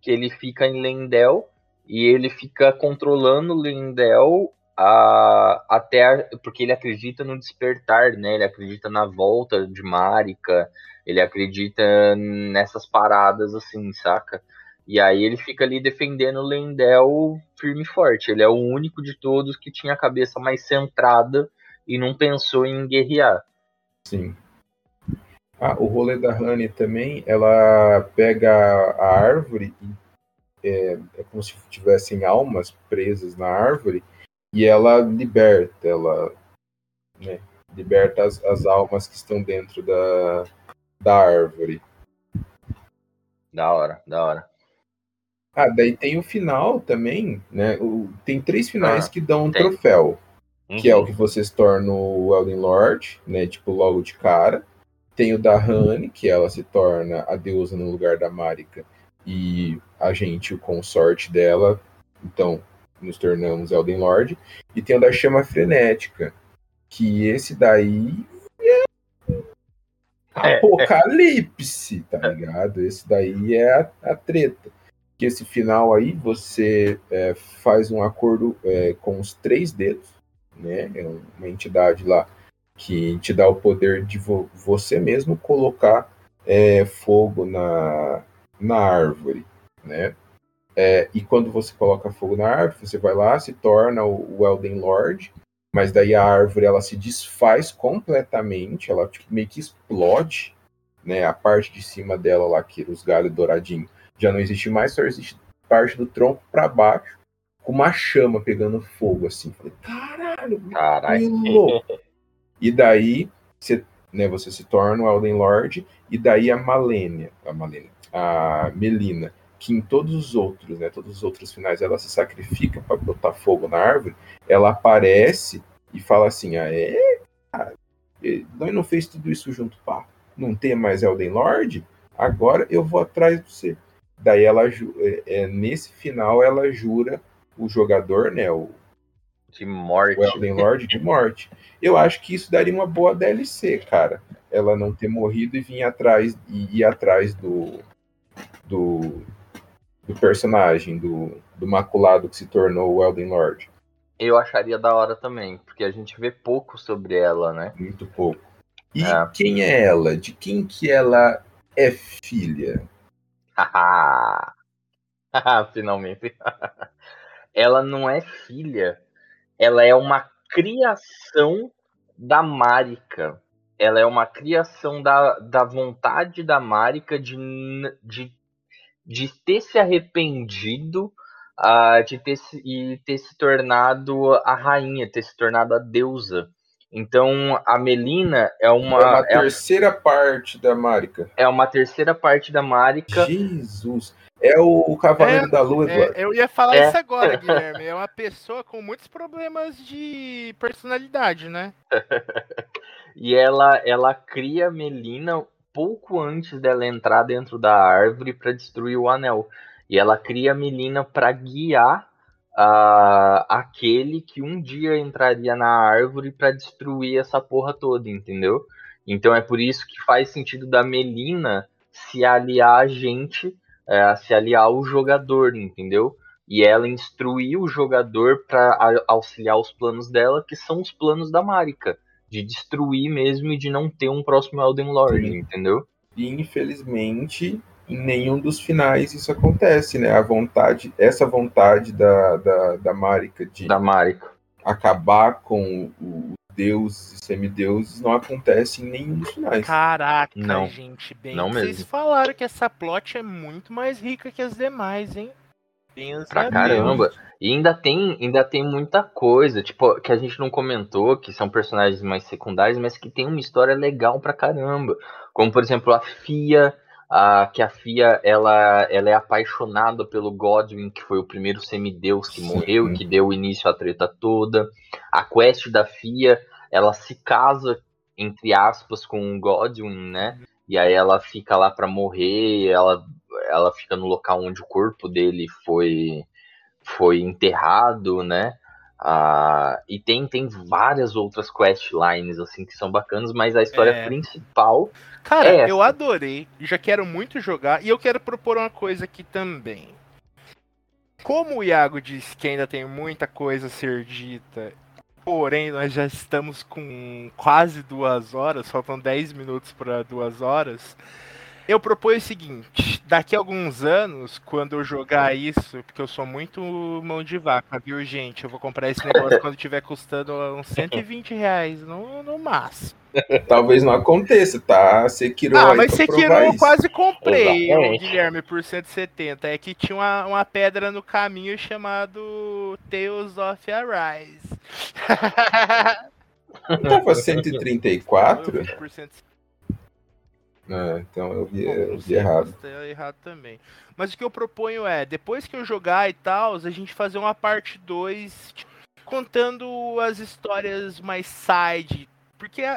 que ele fica em Lendel e ele fica controlando Lendel a, até a- porque ele acredita no despertar, né? Ele acredita na volta de Marika, ele acredita nessas paradas assim, saca? E aí ele fica ali defendendo Lendel firme e forte. Ele é o único de todos que tinha a cabeça mais centrada e não pensou em guerrear. Sim. Ah, o rolê da Honey também, ela pega a árvore é, é como se tivessem almas presas na árvore e ela liberta, ela né, liberta as, as almas que estão dentro da, da árvore. Da hora, da hora. Ah, daí tem o final também, né? O- tem três finais Ah, que dão um tem. troféu. Que é Uhum. o que você se torna o Elden Lord, né? Tipo, logo de cara. Tem o da Honey, que ela se torna a deusa no lugar da Marika e a gente, o consorte dela. Então, nos tornamos Elden Lord. E tem o da Chama Frenética, que esse daí é É. apocalipse, tá ligado? Esse daí é a, a treta. Que esse final aí você é, faz um acordo é, com os três dedos, né? É uma entidade lá que te dá o poder de vo- você mesmo colocar é, fogo na, na árvore, né? É, e quando você coloca fogo na árvore, você vai lá, se torna o, o Elden Lord, mas daí a árvore ela se desfaz completamente, ela tipo, meio que explode, né? A parte de cima dela lá, que os galhos douradinhos, já não existe mais, só existe parte do tronco para baixo, com uma chama pegando fogo, assim. Falei, caralho, Caralho. E daí você, né, você se torna o Elden Lord, e daí a Malenia, a Malenia, a Melina, que em todos os outros, né, todos os outros finais ela se sacrifica para botar fogo na árvore, ela aparece e fala assim: ah, é, cara, nós não fez tudo isso junto, pá, não tem mais Elden Lord? Agora eu vou atrás de você. Daí ela, é, é, nesse final, ela jura o jogador, né, o, De morte. o Elden Lord de morte. Eu acho que isso daria uma boa DLC, cara. Ela não ter morrido e vir atrás e ir atrás do do, do personagem, do, do maculado que se tornou o Elden Lord. Eu acharia da hora também, porque a gente vê pouco sobre ela, né? Muito pouco. E É. quem é ela? De quem que ela é filha? Finalmente. ela não é filha. Ela é uma criação da Marika. Ela é uma criação da, da vontade da Marika de, de, de ter se arrependido ah, de ter se, e ter se tornado a rainha, ter se tornado a deusa. Então a Melina é É uma, uma é, terceira parte da Marika. é uma terceira parte da Marika. Jesus. É o Cavaleiro É, da Lua, É, Eduardo. eu ia falar É. isso agora, Guilherme. É uma pessoa com muitos problemas de personalidade, né? E ela, ela cria Melina pouco antes dela entrar dentro da árvore para destruir o anel. E ela cria Melina para guiar ah, aquele que um dia entraria na árvore para destruir essa porra toda, entendeu? Então é por isso que faz sentido da Melina se aliar a gente, é, se aliar ao jogador, entendeu? E ela instruir o jogador para auxiliar os planos dela, que são os planos da Marika de destruir mesmo e de não ter um próximo Elden Lord, Sim. entendeu? E infelizmente, em nenhum dos finais isso acontece, né? A vontade, essa vontade da, da, da Marika de Da Marika. acabar com os deuses e semideuses não acontece em nenhum dos finais. Caraca, Não. gente, bem Não que vocês mesmo. falaram que essa plot é muito mais rica que as demais, hein? Pensa Pra caramba. E ainda tem, ainda tem muita coisa, tipo, que a gente não comentou, que são personagens mais secundários, mas que tem uma história legal pra caramba. Como, por exemplo, a Fia, que a Fia, ela, ela é apaixonada pelo Godwin, que foi o primeiro semideus que Sim. morreu, que deu início à treta toda. A quest da Fia, ela se casa, entre aspas, com o Godwin, né? E aí ela fica lá pra morrer, ela, ela fica no local onde o corpo dele foi foi enterrado, né? Ah, e tem, tem várias outras questlines assim que são bacanas, mas a história É. principal Cara, É eu adorei, já quero muito jogar e eu quero propor uma coisa aqui também. Como o Iago disse que ainda tem muita coisa a ser dita, porém nós já estamos com quase duas horas, faltam 10 minutos para duas horas. Eu proponho o seguinte: daqui a alguns anos, quando eu jogar isso, porque eu sou muito mão de vaca, viu, gente? Eu vou comprar esse negócio quando tiver custando uns 120 reais no, no máximo. Talvez não aconteça, tá? Sekiro ah, mas Sekiro eu isso. quase comprei, Exatamente. Guilherme, por 170. É que tinha uma, uma pedra no caminho chamado Tales of Arise. Não tava 134? 100%. É, então eu vi, Bom, eu vi errado. Tá errado também. Mas o que eu proponho é, depois que eu jogar e tal, a gente fazer uma parte 2 tipo, contando as histórias mais side. Porque é,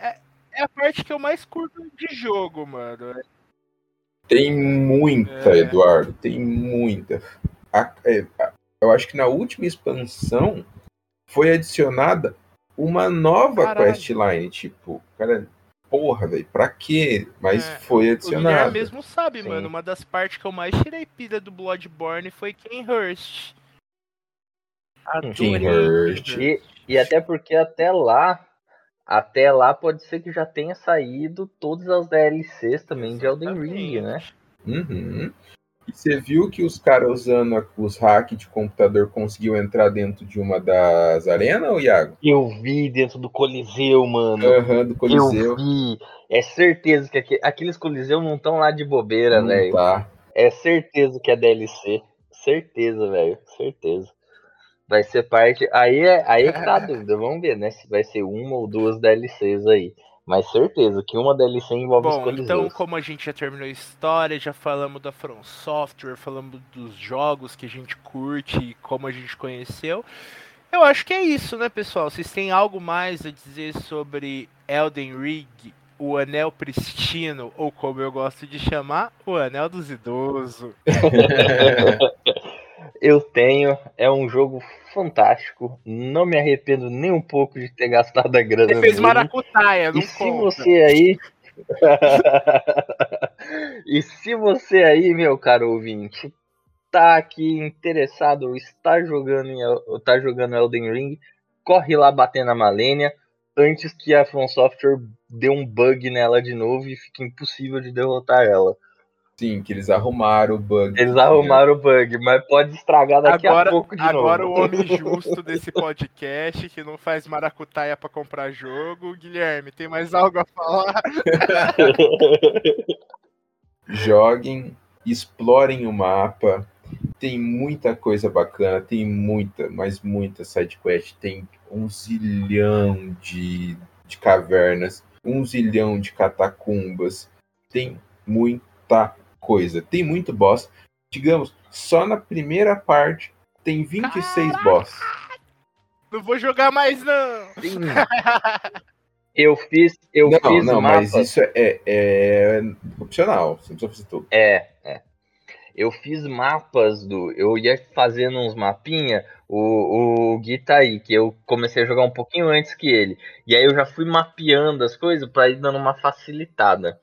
é, é, a parte que eu mais curto de jogo, mano. Tem muita, é. Eduardo, tem muita. A, é, a, eu acho que na última expansão foi adicionada uma nova Caralho. questline. Tipo, cara, porra, velho, pra quê? Mas É, foi O Guilherme adicionada. mesmo sabe, Sim. mano. Uma das partes que eu mais tirei pilha do Bloodborne foi Kenhurst. Adorei Kenhurst. e, e até porque até lá até lá pode ser que já tenha saído todas as DLCs também de Elden Ring, né? Uhum. Você viu que os caras usando os hacks de computador conseguiu entrar dentro de uma das arenas, ô Iago? Eu vi dentro do Coliseu, mano. Aham, do Coliseu. Eu vi. É certeza que aque- aqueles Coliseu não estão lá de bobeira, velho. tá. É certeza que é DLC. Certeza, velho. Certeza. Vai ser parte. Aí é, aí é que tá a dúvida. Vamos ver, né? Se vai ser uma ou duas DLCs aí. Mas certeza que uma DLC envolve os Bom, então como a gente já terminou a história, já falamos da From Software, falamos dos jogos que a gente curte e como a gente conheceu. Eu acho que é isso, né, pessoal? Vocês têm algo mais a dizer sobre Elden Ring, o Anel Pristino, ou como eu gosto de chamar, o Anel dos Idosos? Eu tenho. É um jogo fantástico. Não me arrependo nem um pouco de ter gastado a grana Você fez nele. maracutaia, não E se conta. você aí. e se você aí, meu caro ouvinte, tá aqui interessado ou está jogando, em, ou tá jogando Elden Ring, corre lá bater na Malênia, antes que a From Software dê um bug nela de novo e fique impossível de derrotar ela. Sim, que eles arrumaram o bug. Eles arrumaram o bug, mas pode estragar daqui agora, a pouco de agora novo. o homem justo desse podcast, que não faz maracutaia pra comprar jogo. Guilherme, tem mais algo a falar? Joguem, explorem o mapa. Tem muita coisa bacana, tem muita, mas muita sidequest. Tem um zilhão de, de cavernas, um zilhão de catacumbas. Tem muita coisa. Tem muito boss. Digamos, só na primeira parte tem 26 boss. Não vou jogar mais, não. Sim. Eu fiz, eu não, fiz não, mapas. mas isso é, é opcional. Você não precisa fazer tudo. É, é. Eu fiz mapas do. Eu ia fazendo uns mapinha. O, o Gui tá aí, que eu comecei a jogar um pouquinho antes que ele. E aí eu já fui mapeando as coisas pra ir dando uma facilitada.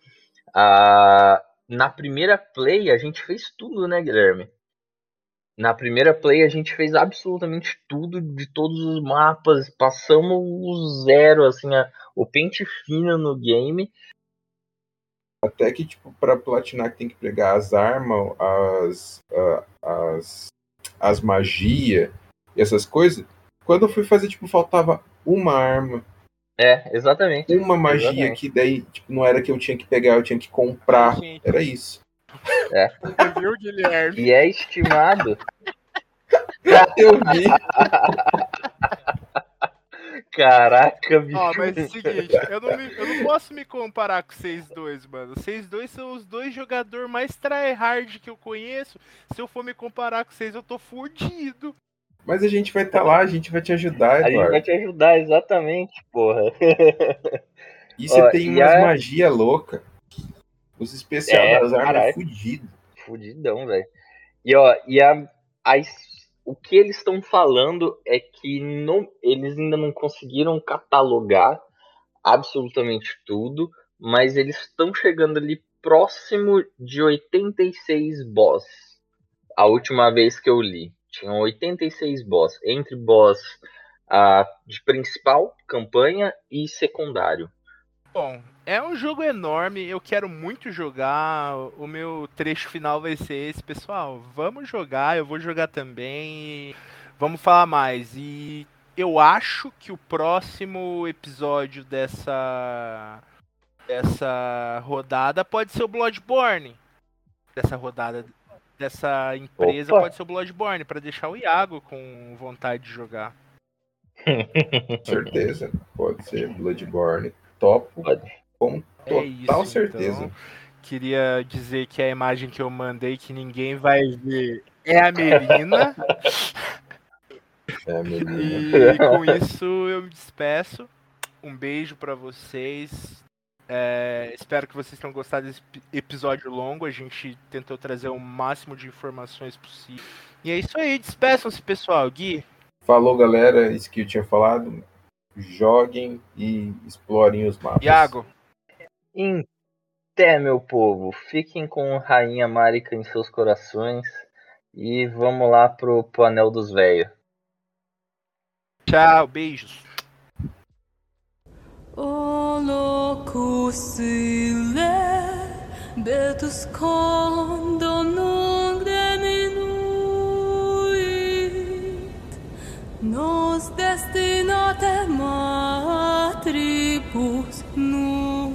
Ah, na primeira play a gente fez tudo, né, Guilherme? Na primeira play a gente fez absolutamente tudo de todos os mapas. Passamos o zero, assim, a- o pente fino no game. Até que, tipo, pra platinar tem que pegar as armas, as, as, as magias e essas coisas. Quando eu fui fazer, tipo, faltava uma arma, É, exatamente. uma magia Exatamente. que daí, tipo, não era que eu tinha que pegar, eu tinha que comprar. Gente, Era isso. viu, Guilherme? E é estimado. Eu vi. Caraca, bicho. Ó, mas é o seguinte, eu não, me- eu não posso me comparar com vocês dois, mano. Vocês dois são os dois jogadores mais tryhard que eu conheço. Se eu for me comparar com vocês, eu tô fudido. Mas a gente vai estar lá, a gente vai te ajudar, A gente vai Eduardo. te ajudar, exatamente, porra. E você Ó, tem umas a- magia louca. Os especiais É, das armas é fudido. Fudidão, velho. E ó, e a, as- o que eles estão falando é que não, eles ainda não conseguiram catalogar absolutamente tudo, mas eles estão chegando ali próximo de 86 boss. A última vez que eu li, tinham 86 boss, entre boss ah, de principal, campanha e secundário. Bom, é um jogo enorme, eu quero muito jogar. O meu trecho final vai ser esse, pessoal. Vamos jogar, eu vou jogar também. Vamos falar mais. E eu acho que o próximo episódio dessa dessa rodada pode ser o Bloodborne. Dessa rodada dessa empresa Opa. pode ser o Bloodborne para deixar o Iago com vontade de jogar. Com certeza. Pode ser Bloodborne. Topo. Pode. Com É total isso, certeza. então. Queria dizer que a imagem que eu mandei que ninguém vai ver é a Melina. É, menina. e com isso eu me despeço. Um beijo pra vocês. É, espero que vocês tenham gostado desse ep- episódio longo. A gente tentou trazer o máximo de informações possível. E é isso aí, despeçam-se, pessoal. Gui, Falou, galera. Isso que eu tinha falado. Joguem e explorem os mapas. Iago, Até, meu povo, fiquem com Rainha Marika em seus corações e vamos lá pro, pro Anel dos Velhos. tchau, beijos. O locus ille betus condo nunc deminuit nos destinatem atribus nunc